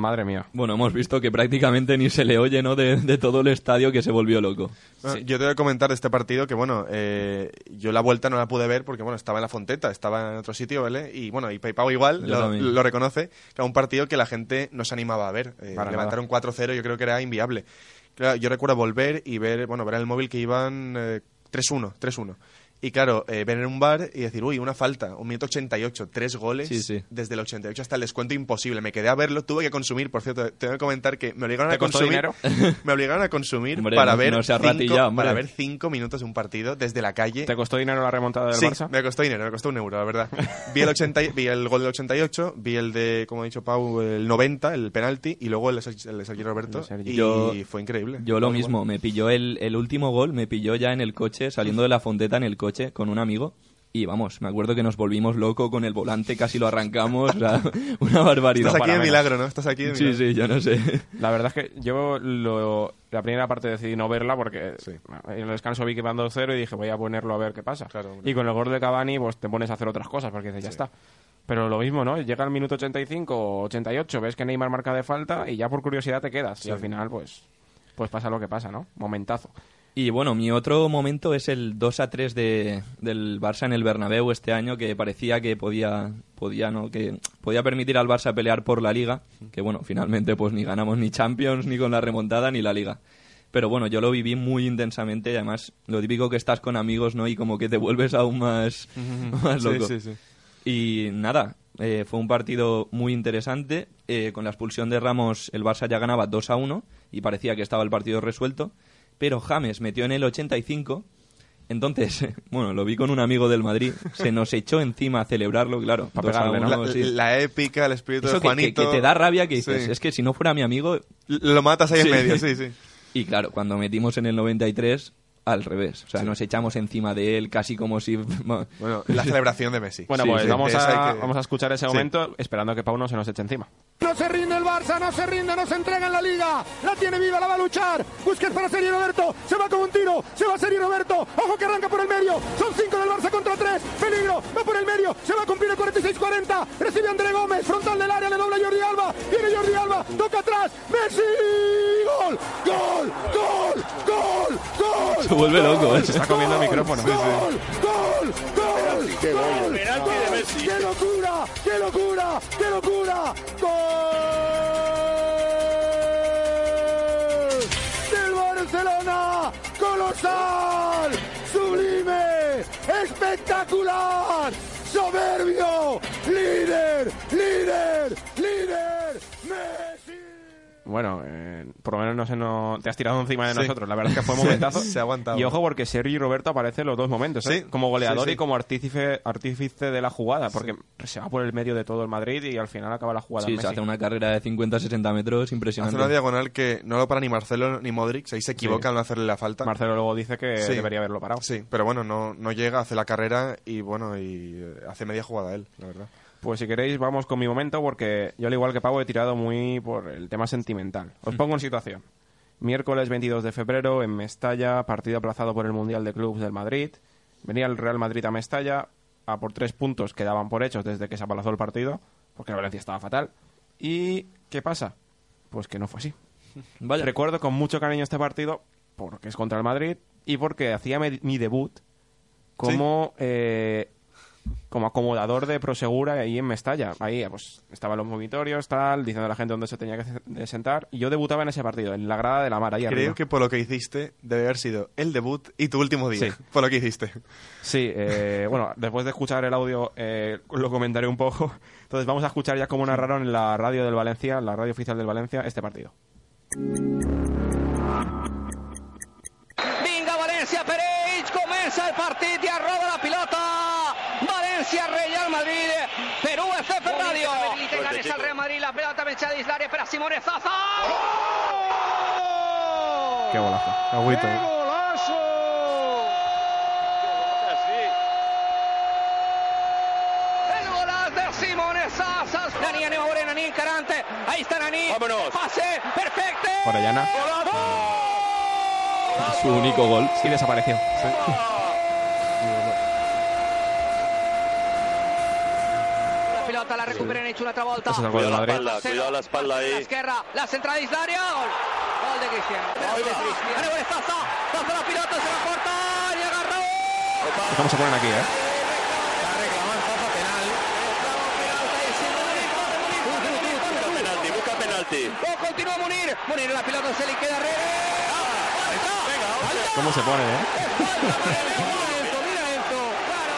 Madre mía. Bueno, hemos visto que prácticamente ni se le oye, ¿no? De, de todo el estadio que se volvió loco. Bueno, Yo te voy a comentar de este partido que, bueno, eh, yo la vuelta no la pude ver porque, bueno, estaba en la Fonteta, estaba en otro sitio, ¿vale? Y, bueno, y Pau igual lo, reconoce, que era un partido que la gente no se animaba a ver. Eh, Para levantar un 4-0 yo creo que era inviable. Claro, yo recuerdo volver y ver, bueno, ver en el móvil que iban eh, 3-1, 3-1. Y claro, eh, ver en un bar y decir, uy, una falta, un minuto 88, tres goles, Sí, sí. desde el 88 hasta el descuento imposible. Me quedé a verlo, tuve que consumir, por cierto, tengo que comentar que me obligaron ¿Te a consumir. dinero? (laughs) Me obligaron a consumir Hombre, para no- ver no cinco, hombre. para ver cinco minutos de un partido desde la calle. ¿Te costó dinero la remontada del Sí, Barça? me costó dinero, me costó un euro, la verdad. (laughs) Vi el, 80, y- vi el gol del 88, vi el de, como ha dicho Pau, el 90, el penalti, y luego el de, Sergi- el de Sergi Roberto, El de Sergi. y Yo- fue increíble. Yo lo mismo, me pilló el, el último gol, me pilló ya en el coche, saliendo de la fonteta en el coche con un amigo. Y vamos, me acuerdo que nos volvimos loco con el volante, casi lo arrancamos, o sea, (laughs) una barbaridad. Estás aquí de milagro, ¿no? Estás aquí de Sí, milagro. sí, yo no sé. La verdad es que yo lo- la primera parte decidí no verla porque Sí. en el descanso vi que iban 2-0 y dije voy a ponerlo a ver qué pasa. Claro, y con el gol de Cavani pues te pones a hacer otras cosas porque dices ya está. Pero lo mismo, ¿no? Llega el minuto 85 o 88, ves que Neymar marca de falta y ya por curiosidad te quedas. Y al final pues pues pasa lo que pasa, ¿no? Momentazo. Y bueno, mi otro momento es el 2 a 3 de, del Barça en el Bernabéu este año, que parecía que podía, podía, ¿no? que podía permitir al Barça pelear por la Liga, que bueno, finalmente pues ni ganamos ni Champions, ni con la remontada, ni la Liga. Pero bueno, yo lo viví muy intensamente y además lo típico que estás con amigos, ¿no? Y como que te vuelves aún más, (laughs) más Sí, loco. sí, sí. Y nada, eh, fue un partido muy interesante. eh, con la expulsión de Ramos, el Barça ya ganaba 2 a 1 y parecía que estaba el partido resuelto. Pero James metió en el 85. Entonces, (laughs) bueno, lo vi con un amigo del Madrid. Se nos echó encima a celebrarlo, claro. Pa' 2 a pegarle, ¿no? 1, La, sí. la épica, el espíritu Eso de que, que- Juanito. que te da rabia que dices, Sí. es que si no fuera mi amigo... Lo matas ahí Sí. en medio, sí, (laughs) sí. Y claro, cuando metimos en el 93, al revés. O sea, nos echamos encima de él casi como si... (laughs) Bueno, la celebración de Messi. Bueno, Sí, pues sí, vamos, a, que- vamos a escuchar ese Sí. momento esperando que Pau no se nos eche encima. No se rinde el Barça, no se rinde, no se entrega en la liga. La tiene viva, la va a luchar. Busquets para Sergio Roberto. Se va con un tiro. Se va Sergio Roberto. Ojo que arranca por el medio. Son cinco del Barça contra tres. Peligro. Va por el medio. Se va a cumplir el 46-40. Recibe André Gómez. Frontal del área. Le dobla Jordi Alba. Viene Jordi Alba. Toca atrás. Messi. Gol. Gol. Gol. Gol. Gol. Se (laughs) vuelve loco, ¿eh? Se está comiendo el micrófono. Gol, gol, gol, gol, Penalti de Messi. ¡Qué locura! ¡Qué locura! ¡Qué locura! ¡Gol! ¡Del Barcelona! ¡Colosal! ¡Sublime! ¡Espectacular! ¡Soberbio! ¡Líder! ¡Líder! ¡Líder! ¡Messi! Bueno, eh, por lo menos no se nos... te has tirado encima de Sí. nosotros. La verdad es que fue un (laughs) momentazo. se ha aguantado. Y ojo porque Sergi Roberto aparece en los dos momentos, ¿eh? Sí. como goleador Sí, sí. y como artífice, artífice de la jugada, porque se va por el medio de todo el Madrid y al final acaba la jugada Sí, Messi. se hace una carrera de 50-60 metros Hace impresionante. una diagonal que no lo para ni Marcelo ni Modric. Ahí se equivoca Sí. al no hacerle la falta. Marcelo luego dice que Sí. debería haberlo parado. Sí, pero bueno, no, no llega, hace la carrera y bueno, y eh, hace media jugada él, la verdad. Pues si queréis vamos con mi momento porque yo al igual que Pau he tirado muy por el tema sentimental. Mm. Os pongo en situación. Miércoles 22 de febrero en Mestalla, partido aplazado por el Mundial de Clubs del Madrid. Venía el Real Madrid a Mestalla a por tres puntos que daban por hechos desde que se aplazó el partido, porque el Valencia estaba fatal. ¿Y qué pasa? Pues que no fue así. (laughs) Vaya. Recuerdo con mucho cariño este partido porque es contra el Madrid y porque hacía mi debut como eh, como acomodador de Prosegura ahí en Mestalla. Ahí pues estaban los movitorios, tal, diciendo a la gente dónde se tenía que sentar. Y yo debutaba en ese partido, en la grada de la mar, ahí Creo arriba. que por lo que hiciste debe haber sido el debut y tu último día. Sí. Por lo que hiciste. Sí, eh, bueno, después de escuchar el audio eh, lo comentaré un poco. Entonces vamos a escuchar ya cómo narraron en la radio del Valencia, en la radio oficial del Valencia, este partido. Real Madrid, Perú, FF Radio. Al Real Madrid, la pelota menchada de Islare para Simone Zaza. Qué golazo. Agüito. ¡Qué golazo! El golazo de Simone Zaza. Nani, anem a veure Nani encarant. Ahí está Nani. Vámonos. Pase, perfecte. Orellana. Su único gol. Y desapareció. La la recuperen hecho una altra volta. Ese es el gol del Cuidado la espalda, cuidado la espalda La ahí. esquerra, la centrada de. Gol. Gol de Cristiano. Cristiano. A Zaza. Zaza la pilota, se la porta i agarra. ¿Cómo se ponen aquí, eh? Busca penalti, busca penalti. Oh, continúa Munir. Munir la pelota se le queda a Rere. ¿Cómo se ponen, eh? Mira esto, mira esto.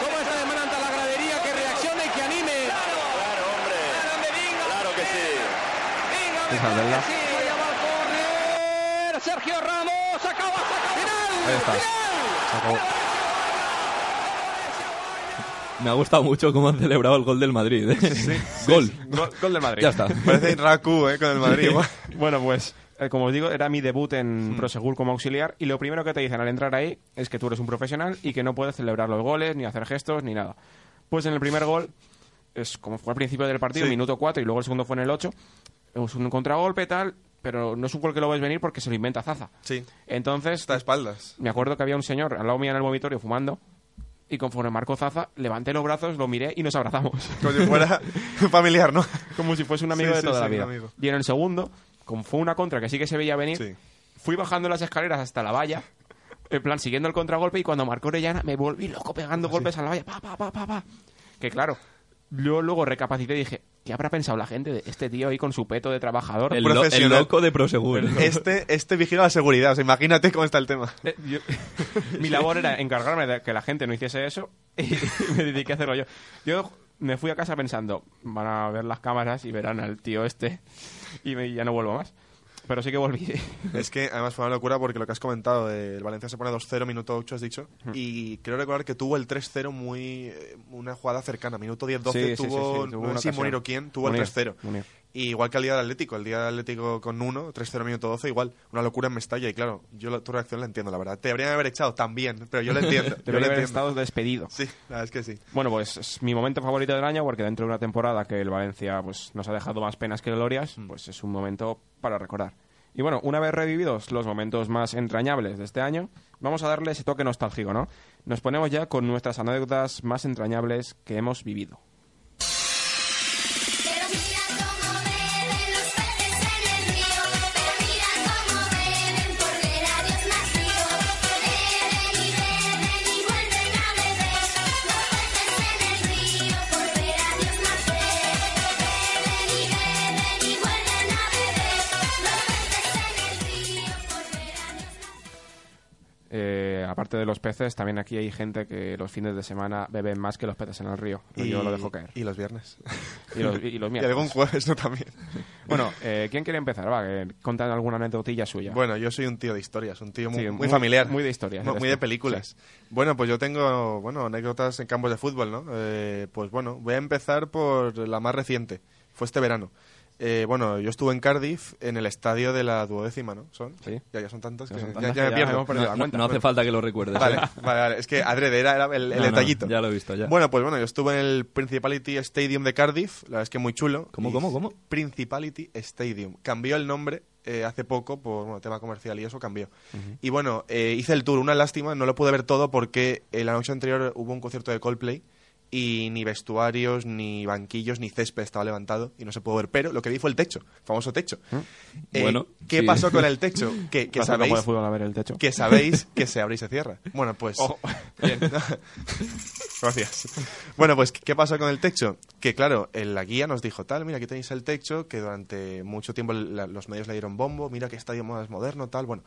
¿Cómo está demandando la gradería que reaccione y que anime? Claro, hombre. Claro que sí. Esa es verdad. Sergio Ramos acaba. Ahí está. Acabó. Me ha gustado mucho cómo han celebrado el gol del Madrid. ¿eh? (laughs) Gol. Gol, gol del Madrid. Ya está. Parece Raku, ¿eh? Con el Madrid. (laughs) Bueno, pues, eh, como os digo, era mi debut en Prosegur como auxiliar y lo primero que te dicen al entrar ahí es que tú eres un profesional y que no puedes celebrar los goles, ni hacer gestos, ni nada. Pues en el primer gol, es como fue al principio del partido, Sí. minuto 4 y luego el segundo fue en el 8, es un contragolpe tal, pero no es un gol que lo ves venir porque se lo inventa Zaza. Sí. Entonces, Está de espaldas. me acuerdo que había un señor al lado mío en el vomitorio fumando y conforme marcó Zaza, levanté los brazos, lo miré y nos abrazamos. Como si fuera (laughs) familiar, ¿no? como si fuese un amigo Sí, de toda sí, la vida. amigo. Y en el segundo, como fue una contra que sí que se veía venir, fui bajando las escaleras hasta la valla, en plan siguiendo el contragolpe y cuando marcó Orellana me volví loco pegando golpes a la valla, pa, pa, pa, pa, pa. Que claro, yo luego recapacité y dije, ¿qué habrá pensado la gente de este tío ahí con su peto de trabajador? El, lo- el loco de Prosegur. Este, este vigila la seguridad. O sea, imagínate cómo está el tema. Eh, yo- (laughs) mi labor era encargarme de que la gente no hiciese eso (laughs) y me dediqué a hacerlo yo. Yo me fui a casa pensando, van a ver las cámaras y verán al tío este y me- ya no vuelvo más. Pero sí que volví. (laughs) Es que además fue una locura porque lo que has comentado, el Valencia se pone 2-0, minuto 8 has dicho, y creo recordar que tuvo el 3-0 muy... eh, una jugada cercana, minuto 10-12 Sí, sí, sí, tuvo, sí, tuvo no sé si. Munir o quién, tuvo Munir, el 3-0. Y igual que el día del Atlético, el día del Atlético con 1, 3-0 minuto 12, igual, una locura en Mestalla. Y claro, yo la- tu reacción la entiendo, la verdad. Te habrían haber echado también, pero yo lo entiendo. yo (laughs) lo Debería haber estado despedido. Sí, la verdad es que sí. Bueno, pues es mi momento favorito del año porque dentro de una temporada que el Valencia pues, nos ha dejado más penas que glorias, Mm. pues es un momento para recordar. Y bueno, una vez revividos los momentos más entrañables de este año, vamos a darle ese toque nostálgico, ¿no? Nos ponemos ya con nuestras anécdotas más entrañables que hemos vivido. Aparte de los peces, también aquí hay gente que los fines de semana beben más que los peces en el río. Y yo lo dejo caer. Y los viernes. Y los, y los (laughs) Y algún miércoles. jueves, ¿no? También. Bueno, eh, ¿quién quiere empezar? Va, que contan alguna anécdotilla suya. Bueno, yo soy un tío de historias, un tío muy, Sí, muy muy- familiar. muy de historias, Muy, de películas. Bueno, pues yo tengo bueno anécdotas en campos de fútbol, ¿no? Eh, pues bueno, voy a empezar por la más reciente. Fue este verano. Eh, bueno, yo estuve en Cardiff, en el estadio de la duodécima, ¿no? ¿Son? Sí. Ya, ya son tantas que Ya son ya, tantas ya que me pierdo. la No, cuenta. no hace falta que lo recuerdes. Vale, ¿eh? vale, vale. Es que adrede era, era el, el No, no, detallito. ya lo he visto, ya. Bueno, pues bueno, yo estuve en el Principality Stadium de Cardiff, la verdad es que muy chulo. ¿Cómo, Y- cómo, cómo? Principality Stadium. Cambió el nombre eh, hace poco por bueno, tema comercial y eso cambió. Y bueno, eh, hice el tour, una lástima, no lo pude ver todo porque eh, la noche anterior hubo un concierto de Coldplay y ni vestuarios, ni banquillos, ni césped estaba levantado y no se pudo ver. Pero lo que vi fue el techo, famoso techo. Eh, Bueno, ¿Qué sí. pasó con el techo? (laughs) Que, sabéis de fútbol a ver el techo. que sabéis (laughs) que se abre y se cierra. Bueno, pues... Ojo. (laughs) Bien. Gracias. Bueno, pues, ¿qué pasó con el techo? Que, claro, en la guía nos dijo, tal, mira, aquí tenéis el techo, que durante mucho tiempo la- los medios le dieron bombo, mira qué estadio más moderno, tal, bueno.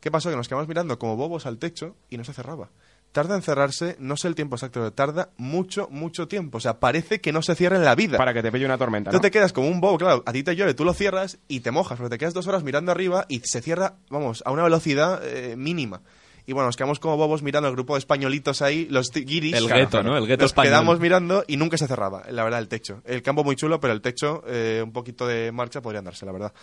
¿Qué pasó? Que nos quedamos mirando como bobos al techo y no se cerraba. Tarda en cerrarse, no sé el tiempo exacto, pero tarda mucho, mucho tiempo. O sea, parece que no se cierra en la vida. Para que te pille una tormenta, Tú ¿no? te quedas como un bobo, claro, a ti te llueve, tú lo cierras y te mojas, porque te quedas dos horas mirando arriba y se cierra, vamos, a una velocidad eh, mínima. Y bueno, nos quedamos como bobos mirando el grupo de españolitos ahí, los guiris. El gueto, ¿no? El gueto Nos español. quedamos mirando y nunca se cerraba, la verdad, el techo. El campo muy chulo, pero el techo, eh, un poquito de marcha podrían darse, la verdad.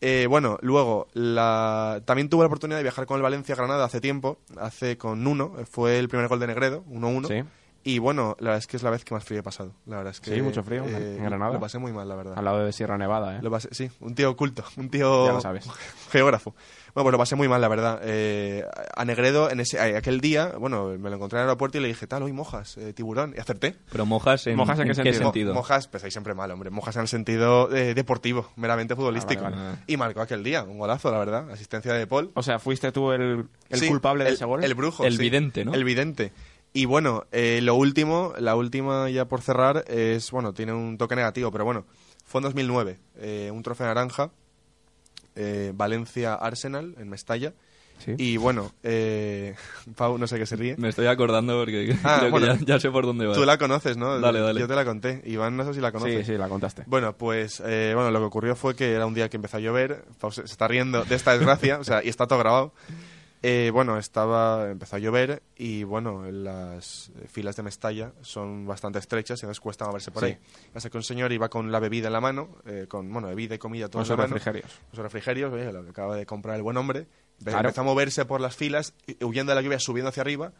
Eh, bueno, luego, la... también tuve la oportunidad de viajar con el Valencia Granada hace tiempo, hace con Nuno, fue el primer gol de Negredo, 1-1. Sí. Y bueno, la verdad es que es la vez que más frío he pasado. La verdad es que. Sí, mucho frío, en Granada. Lo pasé muy mal, la verdad. Al lado de Sierra Nevada, ¿eh? Lo pasé- sí, un tío oculto, (laughs) un tío. Ya lo sabes. (laughs) Geógrafo. Bueno, pues lo pasé muy mal, la verdad. Eh, a Negredo, en ese, aquel día, bueno, me lo encontré en el aeropuerto y le dije, tal, hoy mojas, eh, tiburón. Y acerté. Pero mojas en, ¿Mojas en qué sentido? sentido? Mo- mojas, pues ahí siempre mal, hombre. Mojas en el sentido eh, deportivo, meramente futbolístico. Ah, vale, vale. Y marcó aquel día, un golazo, la verdad. Asistencia de Paul. O sea, ¿fuiste tú el, el Sí, culpable de el- ese gol? El brujo. El sí. vidente, ¿no? El vidente. Y bueno, eh, lo último, la última ya por cerrar, es, bueno, tiene un toque negativo, pero bueno, fue en 2009, eh, un trofeo naranja, eh, Valencia-Arsenal en Mestalla. Sí. Y bueno, eh, (laughs) Pau, no sé qué se ríe. Me estoy acordando porque Ah, (laughs) creo bueno. que ya, ya sé por dónde va. Tú la conoces, ¿no? Dale, dale. Yo te la conté. Iván, no sé si la conoces. Sí, sí, la contaste. Bueno, pues eh, bueno, lo que ocurrió fue que era un día que empezó a llover. Pau se, se está riendo de esta desgracia, o sea, y está todo grabado. Eh, bueno, estaba, empezó a llover y bueno, las eh, filas de Mestalla son bastante estrechas y entonces cuesta moverse por Sí. ahí. Así que un señor iba con la bebida en la mano, eh, con bueno, bebida y comida todo en la mano. refrigerios. Con sus refrigerios, oye, lo que acaba de comprar el buen hombre. Claro. Empezó a moverse por las filas, huyendo de la lluvia, subiendo hacia arriba.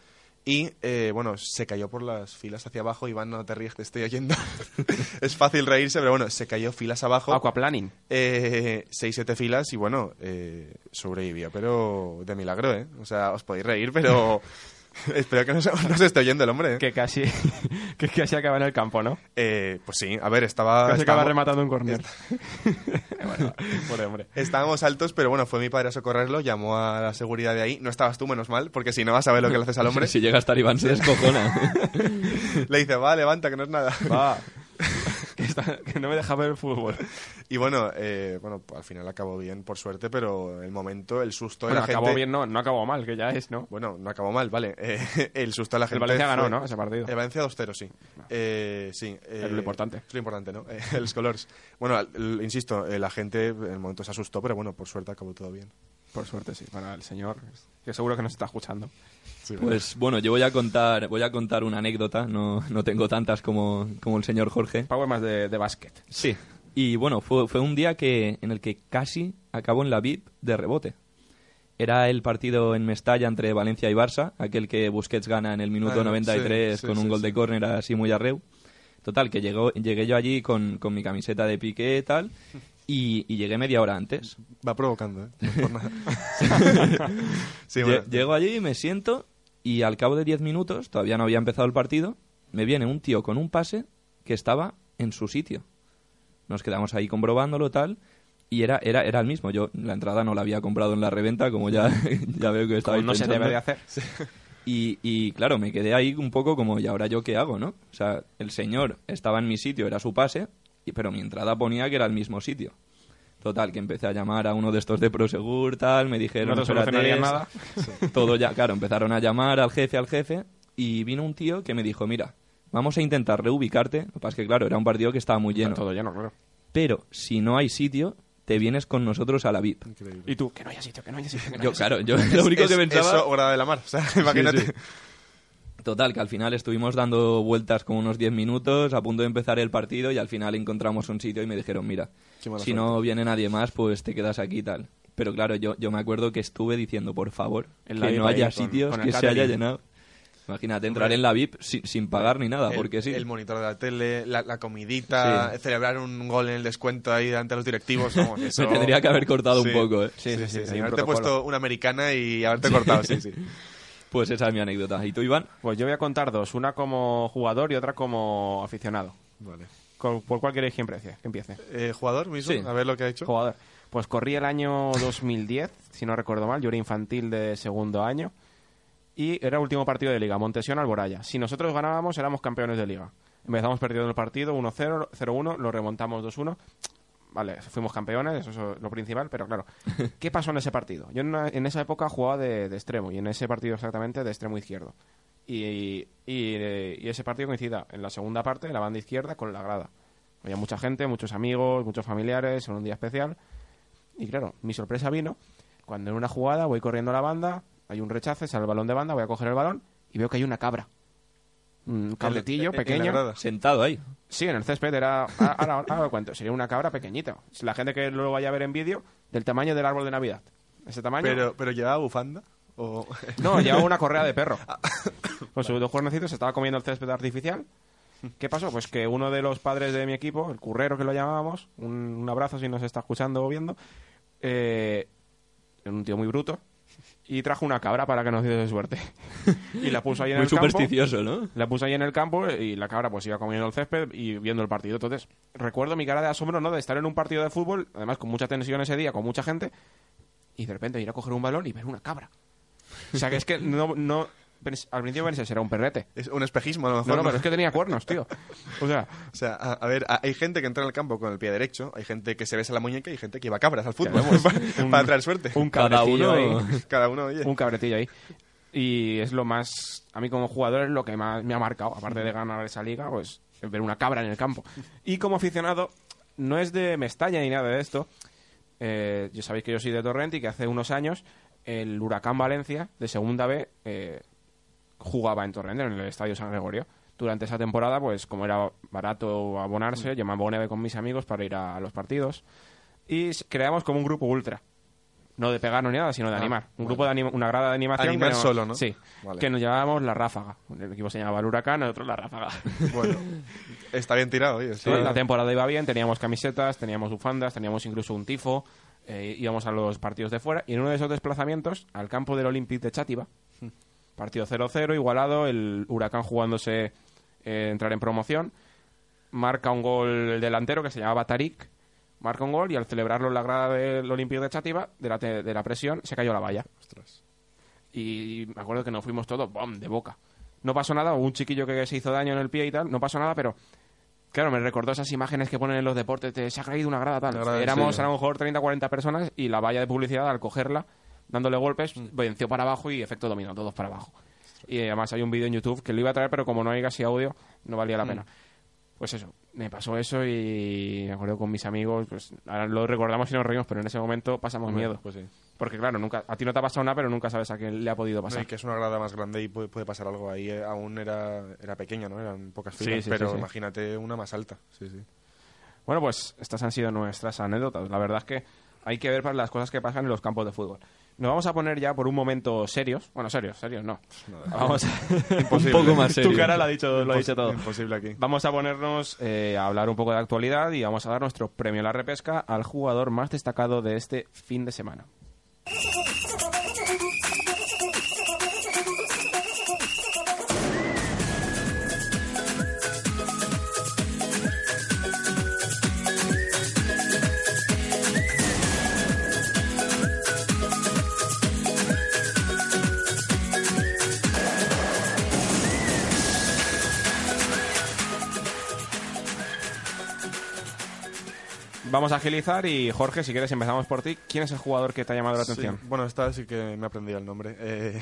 Y eh, bueno, se cayó por las filas hacia abajo. Iván, no te ríes, te estoy oyendo. (laughs) es fácil reírse, pero bueno, se cayó filas abajo. Aquaplaning. Eh, seis, siete filas y bueno, eh, sobrevivió, pero de milagro, ¿eh? O sea, os podéis reír, pero (laughs) (laughs) espero que no se, no se esté oyendo el hombre, ¿eh? Que casi, (laughs) que casi acaba en el campo, ¿no? Eh, pues sí, a ver, estaba... Casi acaba rematando un (laughs) bueno, pobre hombre. Estábamos altos, pero bueno, fue mi padre a socorrerlo, llamó a la seguridad de ahí. No estabas tú, menos mal, porque si no vas a ver lo que le haces al hombre. Si llega a estar Iván se descojona. Le dice, va, levanta, que no es nada. Va. Que, está- que no me deja ver el fútbol. Y bueno, eh, bueno, al final acabó bien, por suerte, pero el momento, el susto de Bueno, la gente... acabó bien, no, no acabó mal, que ya es, ¿no? Bueno, no acabó mal, vale. (laughs) Eh, el susto de la gente. El Valencia ganó, fue- ¿no? Ese partido. El Valencia 2-0, sí. Eh, sí. Es lo importante. Es lo importante, ¿no? (laughs) Los colores. Bueno, el- insisto, eh, la gente en el momento se asustó, pero bueno, por suerte acabó todo bien. Por suerte, sí, para el señor, que seguro que nos está escuchando. Pues bueno, yo voy a contar, voy a contar una anécdota, no, no tengo tantas como, como el señor Jorge. Es más de, de básquet. Sí. Y bueno, fue, fue un día que, en el que casi acabó en la VIP de rebote. Era el partido en Mestalla entre Valencia y Barça, aquel que Busquets gana en el minuto Ah, 93 sí, sí, con un sí, gol de córner así muy arreu. Total, que llegó, llegué yo allí con, con mi camiseta de piqué y tal, y, y llegué media hora antes. Va provocando, ¿eh? No por nada. (laughs) (laughs) sí, bueno. Llego allí, me siento y al cabo de 10 minutos, todavía no había empezado el partido, me viene un tío con un pase que estaba en su sitio. Nos quedamos ahí comprobándolo tal y era, era, era el mismo. Yo la entrada no la había comprado en la reventa, como ya, (laughs) ya veo que estaba no se debe de hacer. (laughs) Y, y, claro, me quedé ahí un poco como, ¿y ahora yo qué hago, no? O sea, el señor estaba en mi sitio, era su pase, y, pero mi entrada ponía que era el mismo sitio. Total, que empecé a llamar a uno de estos de Prosegur, tal, me dijeron... No te "Espérate, nada. (laughs) Todo ya, claro, empezaron a llamar al jefe, al jefe, y vino un tío que me dijo, mira, vamos a intentar reubicarte, lo que pasa es que, claro, era un partido que estaba muy lleno, Todo lleno, claro. pero si no hay sitio, te vienes con nosotros a la VIP. Increíble. Y tú, que no haya sitio, que no haya sitio. que no Yo, haya sitio. claro, yo (laughs) lo único Es- que pensaba... Eso, hora de la mar. (laughs) O sea, imagínate. sí. Total, que al final estuvimos dando vueltas como unos 10 minutos a punto de empezar el partido y al final encontramos un sitio y me dijeron, mira, si no viene nadie más, pues te quedas aquí y tal. Pero claro, yo, yo me acuerdo que estuve diciendo, por favor, En la que VIP no haya con- sitios, con el que se haya llenado. Imagínate entrar en la VIP sin, sin pagar ni nada, el, porque sí. el monitor de la tele, la, la comidita, celebrar un gol en el descuento ahí delante de los directivos. Vamos, (laughs) eso... Me tendría que haber cortado un poco, ¿eh? Sí, sí, sí, Haberte protocolo. puesto una americana y haberte cortado, sí, sí. Pues esa es mi anécdota. ¿Y tú, Iván? Pues yo voy a contar dos, una como jugador y otra como aficionado. Vale. ¿Por cuál queréis que empiece? Que empiece. Eh, ¿Jugador mismo? Sí. A ver lo que ha hecho. Jugador. Pues corrí el año 2010, si no recuerdo mal. Yo era infantil de segundo año. Y era el último partido de Liga, Montesión Alboraya. Si nosotros ganábamos, éramos campeones de Liga. Empezamos perdiendo el partido 1-0, 0-1, lo remontamos 2-1. Vale, fuimos campeones, eso es lo principal, pero claro, (laughs) ¿qué pasó en ese partido? Yo en, una- en esa época jugaba de, de extremo, y en ese partido exactamente de extremo izquierdo. Y, y, y ese partido coincida en la segunda parte, en la banda izquierda, con la grada. Había mucha gente, muchos amigos, muchos familiares, en un día especial. Y claro, mi sorpresa vino cuando en una jugada voy corriendo a la banda, hay un rechace, sale el balón de banda, voy a coger el balón y veo que hay una cabra. Un cabletillo En- en la pequeño. grada. Sentado ahí. Sí, en el césped era. Ahora, ahora, (laughs) ahora lo cuento. Sería una cabra pequeñita. La gente que lo vaya a ver en vídeo, del tamaño del árbol de Navidad. Ese tamaño. Pero, pero llevaba bufanda. O... (laughs) No, llevaba una correa de perro. (laughs) Con sus dos cuernecitos se estaba comiendo el césped artificial. ¿Qué pasó? Pues que uno de los padres de mi equipo, el currero que lo llamábamos, un, un abrazo si nos está escuchando o viendo, eh, era un tío muy bruto, y trajo una cabra para que nos diese suerte. (laughs) y la puso ahí en Muy el campo. supersticioso, ¿no? La puse ahí en el campo y la cabra pues iba comiendo el césped y viendo el partido. Entonces, recuerdo mi cara de asombro, ¿no? De estar en un partido de fútbol, además con mucha tensión ese día, con mucha gente, y de repente ir a coger un balón y ver una cabra. O sea, que es que no... al principio pensé, será un perrete. Es un espejismo, a lo mejor. No, pero es que tenía cuernos, tío. O sea, (laughs) O sea, a, a ver, a- hay gente que entra en el campo con el pie derecho, hay gente que se besa la muñeca y hay gente que va cabras al fútbol Claro, (laughs) para, un- para traer suerte. un Cada cabretillo uno- ahí. (laughs) Cada uno, oye. un cabretillo ahí. Y es lo más, a mí como jugador es lo que más me ha marcado, aparte de ganar esa liga, pues ver una cabra en el campo. Y como aficionado, no es de Mestalla ni nada de esto. Eh, ya sabéis que yo soy de Torrent y que hace unos años el Huracán Valencia de Segunda B eh, jugaba en Torrent, en el Estadio San Gregorio. Durante esa temporada, pues como era barato abonarse, yo me aboné con mis amigos para ir a, a los partidos. Y creamos como un grupo ultra. No de pegarnos ni nada, sino de Ah, animar. Un vale. grupo de anima- una grada de animación. Animar que no- solo, ¿no? Sí. Vale. Que nos llamábamos La Ráfaga. El equipo se llamaba el Huracán, el otro La Ráfaga. (laughs) Bueno, está bien tirado, oye. Sí, La temporada iba bien, teníamos camisetas, teníamos bufandas, teníamos incluso un tifo, eh, íbamos a los partidos de fuera y en uno de esos desplazamientos al campo del Olympique de Chátiva, partido 0-0, igualado, el Huracán jugándose eh, entrar en promoción, marca un gol el delantero que se llamaba Tarik, marca un gol y al celebrarlo en la grada del Olympique de Chátiva, de la, de la presión, se cayó la valla. Ostras. Y me acuerdo que nos fuimos todos, ¡bom!, de boca. No pasó nada, hubo un chiquillo que se hizo daño en el pie y tal, no pasó nada, pero claro, me recordó esas imágenes que ponen en los deportes de se ha caído una grada tal. Grada, Éramos a lo mejor 30 40 personas y la valla de publicidad al cogerla, dándole golpes, Mm. venció para abajo y efecto dominó, todos para abajo. Y además hay un vídeo en YouTube que lo iba a traer, pero como no hay casi audio, no valía la Mm. pena. Pues eso, me pasó eso y me acuerdo con mis amigos, pues ahora lo recordamos y nos reímos, pero en ese momento pasamos miedo. Pues sí. Porque claro, nunca, a ti no te ha pasado nada, pero nunca sabes a quién le ha podido No, pasar. y que es una grada más grande y puede, puede pasar algo. Ahí eh, aún era, era pequeña, ¿no? Eran pocas filas, sí, pero sí, imagínate una más alta. Sí, sí. Bueno, pues estas han sido nuestras anécdotas. La verdad es que hay que ver para las cosas que pasan en los campos de fútbol. Nos vamos a poner ya por un momento serios. Bueno, serios, serios, no. Vamos Imposible. (laughs) Un poco más Tu serio. cara lo ha dicho, lo ha dicho todo. Imposible aquí. Vamos a ponernos eh, a hablar un poco de actualidad y vamos a dar nuestro premio a la repesca al jugador más destacado de este fin de semana. Vamos a agilizar y Jorge, si quieres empezamos por ti. ¿Quién es el jugador que te ha llamado la Sí, atención? bueno, esta sí que me aprendí el nombre. Eh,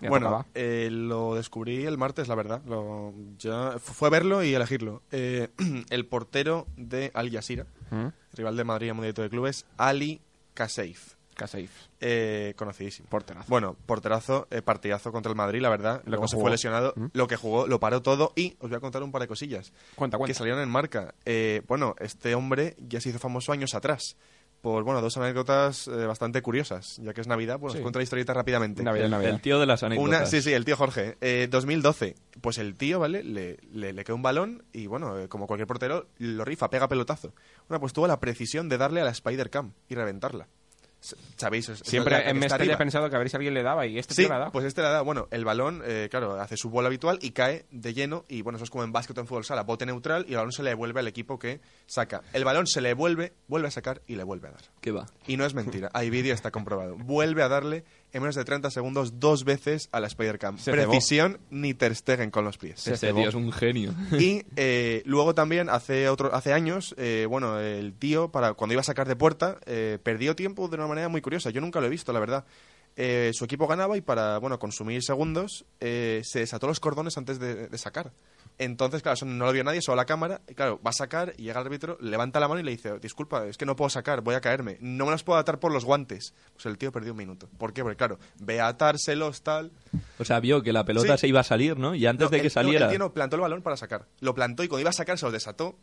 (laughs) bueno, eh, lo descubrí el martes, la verdad. Lo, ya, fu- fue verlo y elegirlo. Eh, (clears throat) el portero de Al Jazeera, ¿Mm? rival de Madrid en Mundialito de Clubes, Ali Kaseif. Kaseif. Eh, conocidísimo. Porterazo. Bueno, porterazo, eh, partidazo contra el Madrid, la verdad. Lo Luego que se jugó. fue lesionado. ¿Mm? Lo que jugó, lo paró todo. Y os voy a contar un par de cosillas Cuenta, cuenta. que salieron en marca. Eh, bueno, este hombre ya se hizo famoso años atrás. Por, bueno, dos anécdotas eh, bastante curiosas. Ya que es Navidad, pues Sí. os cuento la historieta rápidamente. Navidad, El, Navidad. el tío de las anécdotas. Una, sí, sí, el tío Jorge. Eh, 2012. Pues el tío, ¿vale? Le, le, le queda un balón y, bueno, eh, como cualquier portero, lo rifa, pega pelotazo. Bueno, pues tuvo la precisión de darle a la Spider-Cam y reventarla. ¿Sabéis? Es- es Siempre la que en Mestalla he arriba. pensado que a ver si alguien le daba y este Sí, tío ha dado. pues este le da. Bueno, el balón, eh, claro, hace su vuelo habitual y cae de lleno. Y bueno, eso es como en básquet o en fútbol sala, bote neutral y el balón se le devuelve al equipo que saca. El balón se le vuelve, vuelve a sacar y le vuelve a dar. ¿Qué va? Y no es mentira, hay vídeo, está comprobado. Vuelve a darle en menos de 30 segundos dos veces a la Spider-Cam. Cebó. Precisión ni Ter Stegen con los pies. Este tío es un genio. (laughs) Y eh, luego también, hace otro, hace años, eh, bueno, el tío, para cuando iba a sacar de puerta, eh, perdió tiempo de una manera muy curiosa. Yo nunca lo he visto, la verdad. Eh, su equipo ganaba y para, bueno, consumir segundos, eh, se desató los cordones antes de, de sacar. Entonces, claro, eso no lo vio nadie, solo la cámara. Y claro, va a sacar y llega el árbitro, levanta la mano y le dice, disculpa, es que no puedo sacar, voy a caerme. No me los puedo atar por los guantes. Pues el tío perdió un minuto. ¿Por qué? Porque, claro, ve a atárselos, tal... O sea, vio que la pelota Sí. se iba a salir, ¿no? Y antes No, de que el- no, saliera... el tío no plantó el balón para sacar. Lo plantó y cuando iba a sacar se lo desató.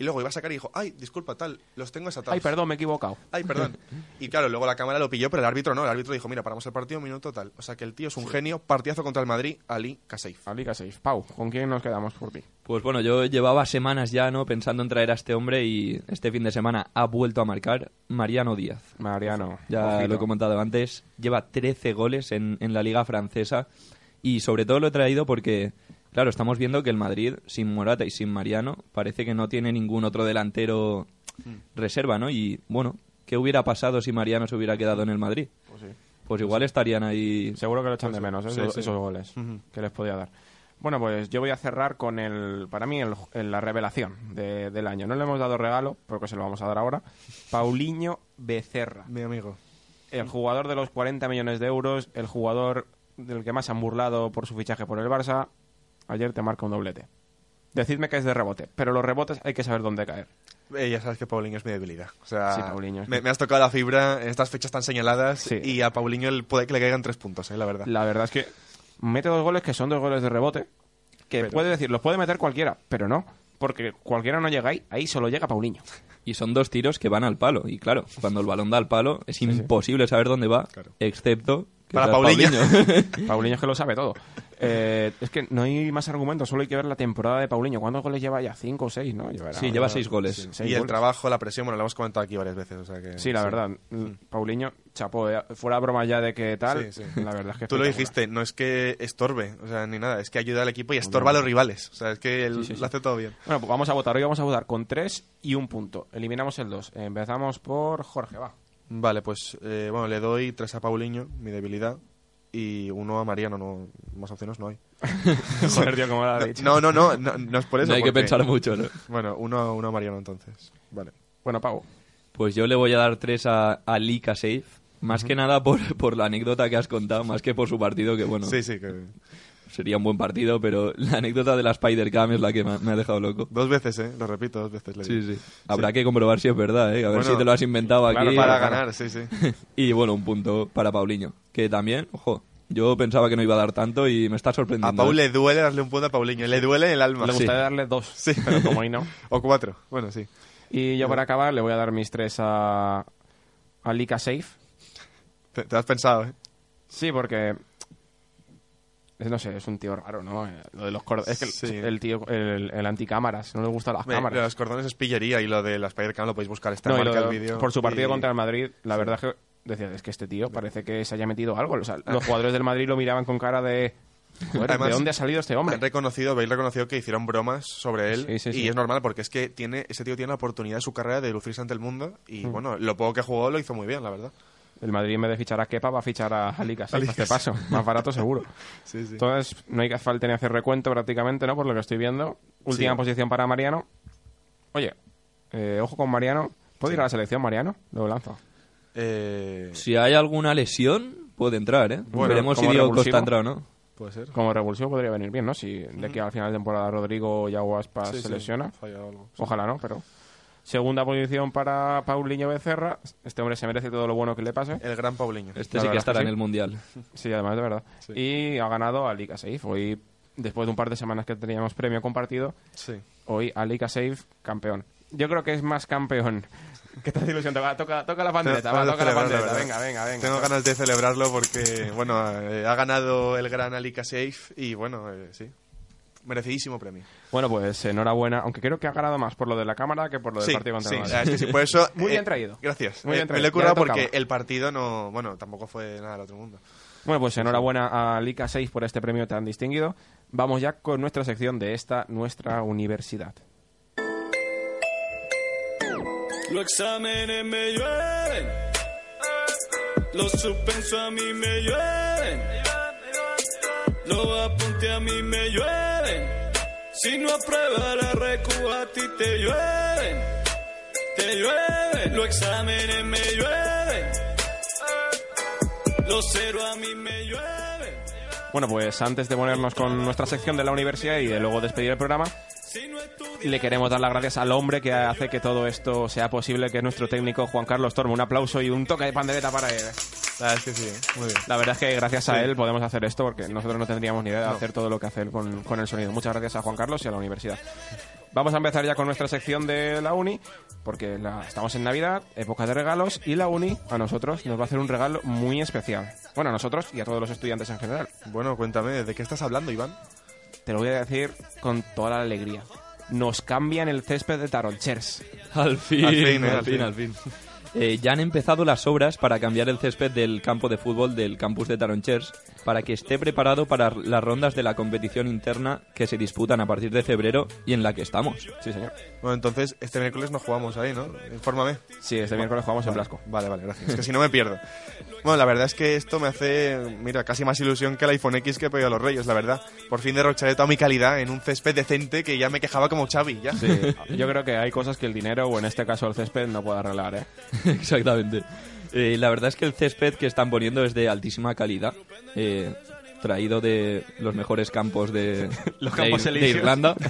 Y luego iba a sacar y dijo, ay, disculpa, tal, los tengo desatados. Ay, perdón, me he equivocado. Ay, perdón. (laughs) Y claro, luego la cámara lo pilló, pero el árbitro no. El árbitro dijo, mira, paramos el partido un minuto tal. O sea que el tío es un genio. Partidazo contra el Madrid, Ali Kaseif. Ali Kaseif. Pau, ¿con quién nos quedamos por ti? Pues bueno, yo llevaba semanas ya, ¿no? Pensando en traer a este hombre y este fin de semana ha vuelto a marcar Mariano Díaz. Mariano. Ya ojito. lo he comentado antes, lleva 13 goles en, en la liga francesa y sobre todo lo he traído porque, claro, estamos viendo que el Madrid, sin Morata y sin Mariano, parece que no tiene ningún otro delantero reserva, ¿no? Y bueno, ¿qué hubiera pasado si Mariano se hubiera quedado en el Madrid? Pues igual estarían ahí... Seguro que lo echan de menos, ¿eh? Sí, esos, sí. esos goles que les podía dar. Bueno, pues yo voy a cerrar con el, para mí, el- el- la revelación de- del año. No le hemos dado regalo, porque se lo vamos a dar ahora. Paulinho Becerra. Mi amigo. El jugador de los 40 millones de euros, el jugador del que más se han burlado por su fichaje por el Barça, ayer te marca un doblete. Decidme que es de rebote, pero los rebotes hay que saber dónde caer. Eh, ya sabes que Paulinho es mi debilidad. O sea, Sí, Paulinho me, has tocado la fibra en estas fechas tan señaladas Sí. y a Paulinho el- puede que le caigan tres puntos, eh, la verdad. La verdad es que mete dos goles que son dos goles de rebote, que Pero- puede decir, los puede meter cualquiera, pero no, porque cualquiera no llega ahí, ahí solo llega Paulinho. Y son dos tiros que van al palo. Y claro, cuando el balón da al palo es imposible saber dónde va, Claro. excepto... Para Paulinho. (laughs) Paulinho es que lo sabe todo. Eh, es que no hay más argumentos, solo hay que ver la temporada de Paulinho. ¿Cuántos goles lleva ya? ¿Cinco o seis, no? Llevará- sí, lleva seis goles. seis y el trabajo, la presión, bueno, lo hemos comentado aquí varias veces. O sea que, Sí, la verdad. Paulinho, chapó. eh. Fuera broma ya de que tal, Sí, sí. la verdad es que Tú lo dijiste, no es que estorbe, o sea, ni nada, es que ayuda al equipo y estorba a los rivales. O sea, es que él Sí, sí, sí. lo hace todo bien. Bueno, pues vamos a votar. Hoy vamos a votar con tres y un punto. Eliminamos el dos. Empezamos por Jorge, va. Vale, pues eh, bueno, le doy tres a Paulinho, mi debilidad, y uno a Mariano, no, más opciones no hay. (laughs) Joder, tío, como lo ha dicho. No, no, no, no, no es por eso. No hay que pensar mucho, ¿no? Bueno, uno, uno a Mariano entonces. Vale. Bueno, Pau. Pues yo le voy a dar tres a Ali Kaseif. Más que nada por, por la anécdota que has contado, más que por su partido, que bueno, Sí, sí, que sería un buen partido, pero la anécdota de la Spider-Cam es la que me ha- dejado loco. dos veces, ¿eh? Lo repito, dos veces le Sí, digo. sí. Habrá que comprobar si es verdad, ¿eh? A ver Bueno, si te lo has inventado aquí. claro, Para claro. ganar, sí, sí. (laughs) Y bueno, un punto para Paulinho. Que también, ojo, yo pensaba que no iba a dar tanto y me está A sorprendiendo. Pau ¿eh? le duele darle un punto a Paulinho, le duele el alma. Le Sí. gustaría darle dos, (laughs) Sí. pero como hoy no. O cuatro, bueno, sí. Y yo para acabar le voy a dar mis tres a, a Lika Safe. Te, te has pensado, ¿eh? Sí, porque... No sé, es un tío raro, ¿no? Eh, Lo de los cordones. Es que el- Sí. el tío, el, el anticámaras, no le gustan las de cámaras. los cordones es pillería y lo de la Spider-Cam lo podéis buscar. Está No, en el vídeo. por su partido y- contra el Madrid, la verdad es que decía, es que este tío parece que se haya metido algo. O sea, (laughs) los jugadores del Madrid lo miraban con cara de... "Joder, Además, ¿De dónde ha salido este hombre? Han reconocido, veis reconocido que hicieron bromas sobre él Sí, sí, sí. y es normal porque es que tiene ese tío tiene la oportunidad de su carrera de lucirse ante el mundo y Mm. bueno, lo poco que jugó lo hizo muy bien, la verdad. El Madrid en vez de fichar a Kepa va a fichar a Alika Safe, a Alika este paso. Más barato seguro. (laughs) Sí, sí. Entonces, no hay que falta ni hacer recuento prácticamente, ¿no? Por lo que estoy viendo. Última Sí. posición para Mariano. Oye, eh, ojo con Mariano. ¿Puede ir a la selección, Mariano? Lo lanzo. Eh, Si hay alguna lesión, puede entrar, ¿eh? Bueno, Veremos si Diego. Costa entra o no. puede ser. Como revulsivo podría venir bien, ¿no? Si de aquí al final de temporada Rodrigo y Aguaspas Sí, se sí, lesiona. falla algo. Ojalá no, pero... Segunda posición para Paulinho Becerra. Este hombre se merece todo lo bueno que le pase. El gran Paulinho. Este La sí que es estará que en el Mundial. Sí, además de verdad. Sí. Y ha ganado a Liga Safe. Hoy, después de un par de semanas que teníamos premio compartido, Sí. hoy a Liga Safe campeón. Yo creo que es más campeón. (laughs) ¿Qué te hace ilusión? Toca, toca, toca la pandereta, va, toca la ganas de pandereta. celebrarlo, Venga, venga, venga. Tengo ganas de celebrarlo porque, bueno, eh, ha ganado el gran Alika Safe y, bueno, eh, sí. Merecidísimo premio. Bueno, pues enhorabuena. Aunque creo que ha ganado más por lo de la cámara que por lo del Sí, partido contra sí, Madrid. es que sí, por (laughs) eso... Muy eh, bien traído. Gracias. Muy bien Eh, traído. me lo he tocaba. porque el partido no... Bueno, tampoco fue nada del otro mundo. Bueno, pues enhorabuena a Liga 6 por este premio tan distinguido. Vamos ya con nuestra sección de esta, nuestra universidad. Los exámenes me llueven, los suspensos a mí me llueven, los apuntes a mí me llueven. Si no apruebas la recu a ti te llueven, te llueven. Los exámenes me llueven, los cero a mí me llueven. Bueno, pues antes de ponernos con nuestra sección de la universidad y de luego despedir el programa, le queremos dar las gracias al hombre que hace que todo esto sea posible, que es nuestro técnico Juan Carlos Tormo. Un aplauso y un toque de pandereta para él. La verdad es que sí, ¿eh? muy bien. La verdad es que gracias a Sí. él podemos hacer esto porque nosotros no tendríamos ni idea de No. hacer todo lo que hace él con, con el sonido. Muchas gracias a Juan Carlos y a la universidad. Vamos a empezar ya con nuestra sección de la uni, porque la- estamos en Navidad, época de regalos, y la uni a nosotros nos va a hacer un regalo muy especial. Bueno, a nosotros y a todos los estudiantes en general. Bueno, cuéntame, ¿de qué estás hablando, Iván? Te lo voy a decir con toda la alegría. Nos cambian el césped de Taronchers. Al fin, Al fin, eh, al al fin, fin. al fin. Eh, ya han empezado las obras para cambiar el césped del campo de fútbol del campus de Taronchers para que esté preparado para las rondas de la competición interna que se disputan a partir de febrero y en la que estamos. Sí, señor. Bueno, entonces, este miércoles nos jugamos ahí, ¿no? Infórmame. Sí, este miércoles jugamos en Blasco. Vale, vale, gracias. Es que si no me pierdo. (laughs) Bueno, la verdad es que esto me hace, mira, casi más ilusión que el iPhone X que he pedido a los Reyes, la verdad. Por fin derrocharé toda mi calidad en un césped decente que ya me quejaba como Xavi, ya. Sí, (laughs) yo creo que hay cosas que el dinero, o en este caso el césped, no puede arreglar, ¿eh? (laughs) Exactamente. Eh, la verdad es que el césped que están poniendo es de altísima calidad. eh, traído de los mejores campos de, (laughs) Los de campos. Irlanda. (laughs)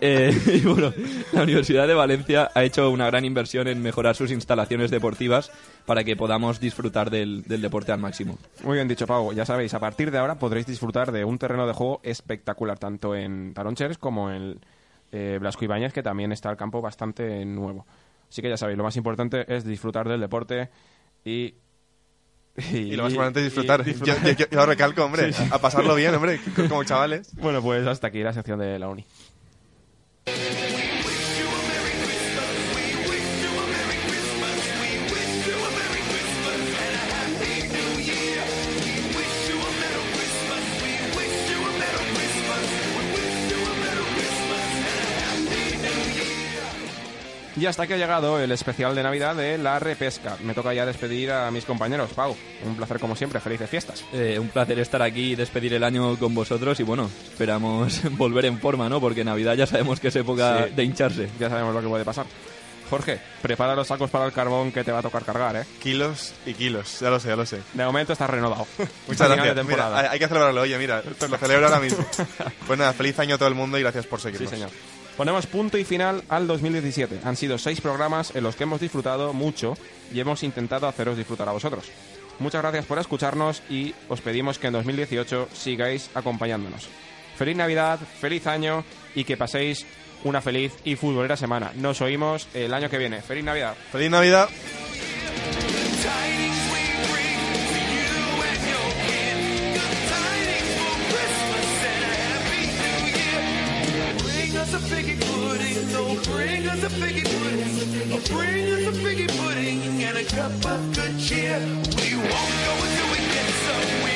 Eh, y bueno, la Universidad de Valencia ha hecho una gran inversión en mejorar sus instalaciones deportivas para que podamos disfrutar del, del deporte al máximo. Muy bien dicho, Pau. Ya sabéis, a partir de ahora podréis disfrutar de un terreno de juego espectacular, tanto en Taronchers como en eh, Blasco Ibáñez, que también está el campo bastante nuevo. Así que ya sabéis, lo más importante es disfrutar del deporte y... (laughs) Y lo más importante es disfrutar. y (laughs) Yo, yo- yo- yo lo recalco, hombre, Sí, sí. a pasarlo bien, hombre, (laughs) como chavales. Bueno, pues hasta aquí la sección de la uni. Y hasta que ha llegado el especial de Navidad de la repesca. Me toca ya despedir a mis compañeros. Pau, un placer como siempre. Felices fiestas. Eh, un placer estar aquí y despedir el año con vosotros y bueno, esperamos (laughs) volver en forma, ¿no? Porque Navidad ya sabemos que es época Sí. de hincharse. Ya sabemos lo que puede pasar. Jorge, prepara los sacos para el carbón que te va a tocar cargar, ¿eh? Kilos y kilos, ya lo sé, ya lo sé. De momento estás renovado. (laughs) Muchas final gracias. de Mira, temporada. hay, hay que celebrarlo, oye, mira, lo celebro ahora mismo. (laughs) Pues nada, feliz año a todo el mundo y gracias por Sí, seguirnos. señor. Ponemos punto y final al 2017. Han sido seis programas en los que hemos disfrutado mucho y hemos intentado haceros disfrutar a vosotros. Muchas gracias por escucharnos y os pedimos que en 2018 sigáis acompañándonos. Feliz Navidad, feliz año y que paséis una feliz y futbolera semana. Nos oímos el año que viene. ¡Feliz Navidad! ¡Feliz Navidad! Bring us a figgy pudding. Bring us a figgy pudding and a cup of good cheer. We won't go until we get some.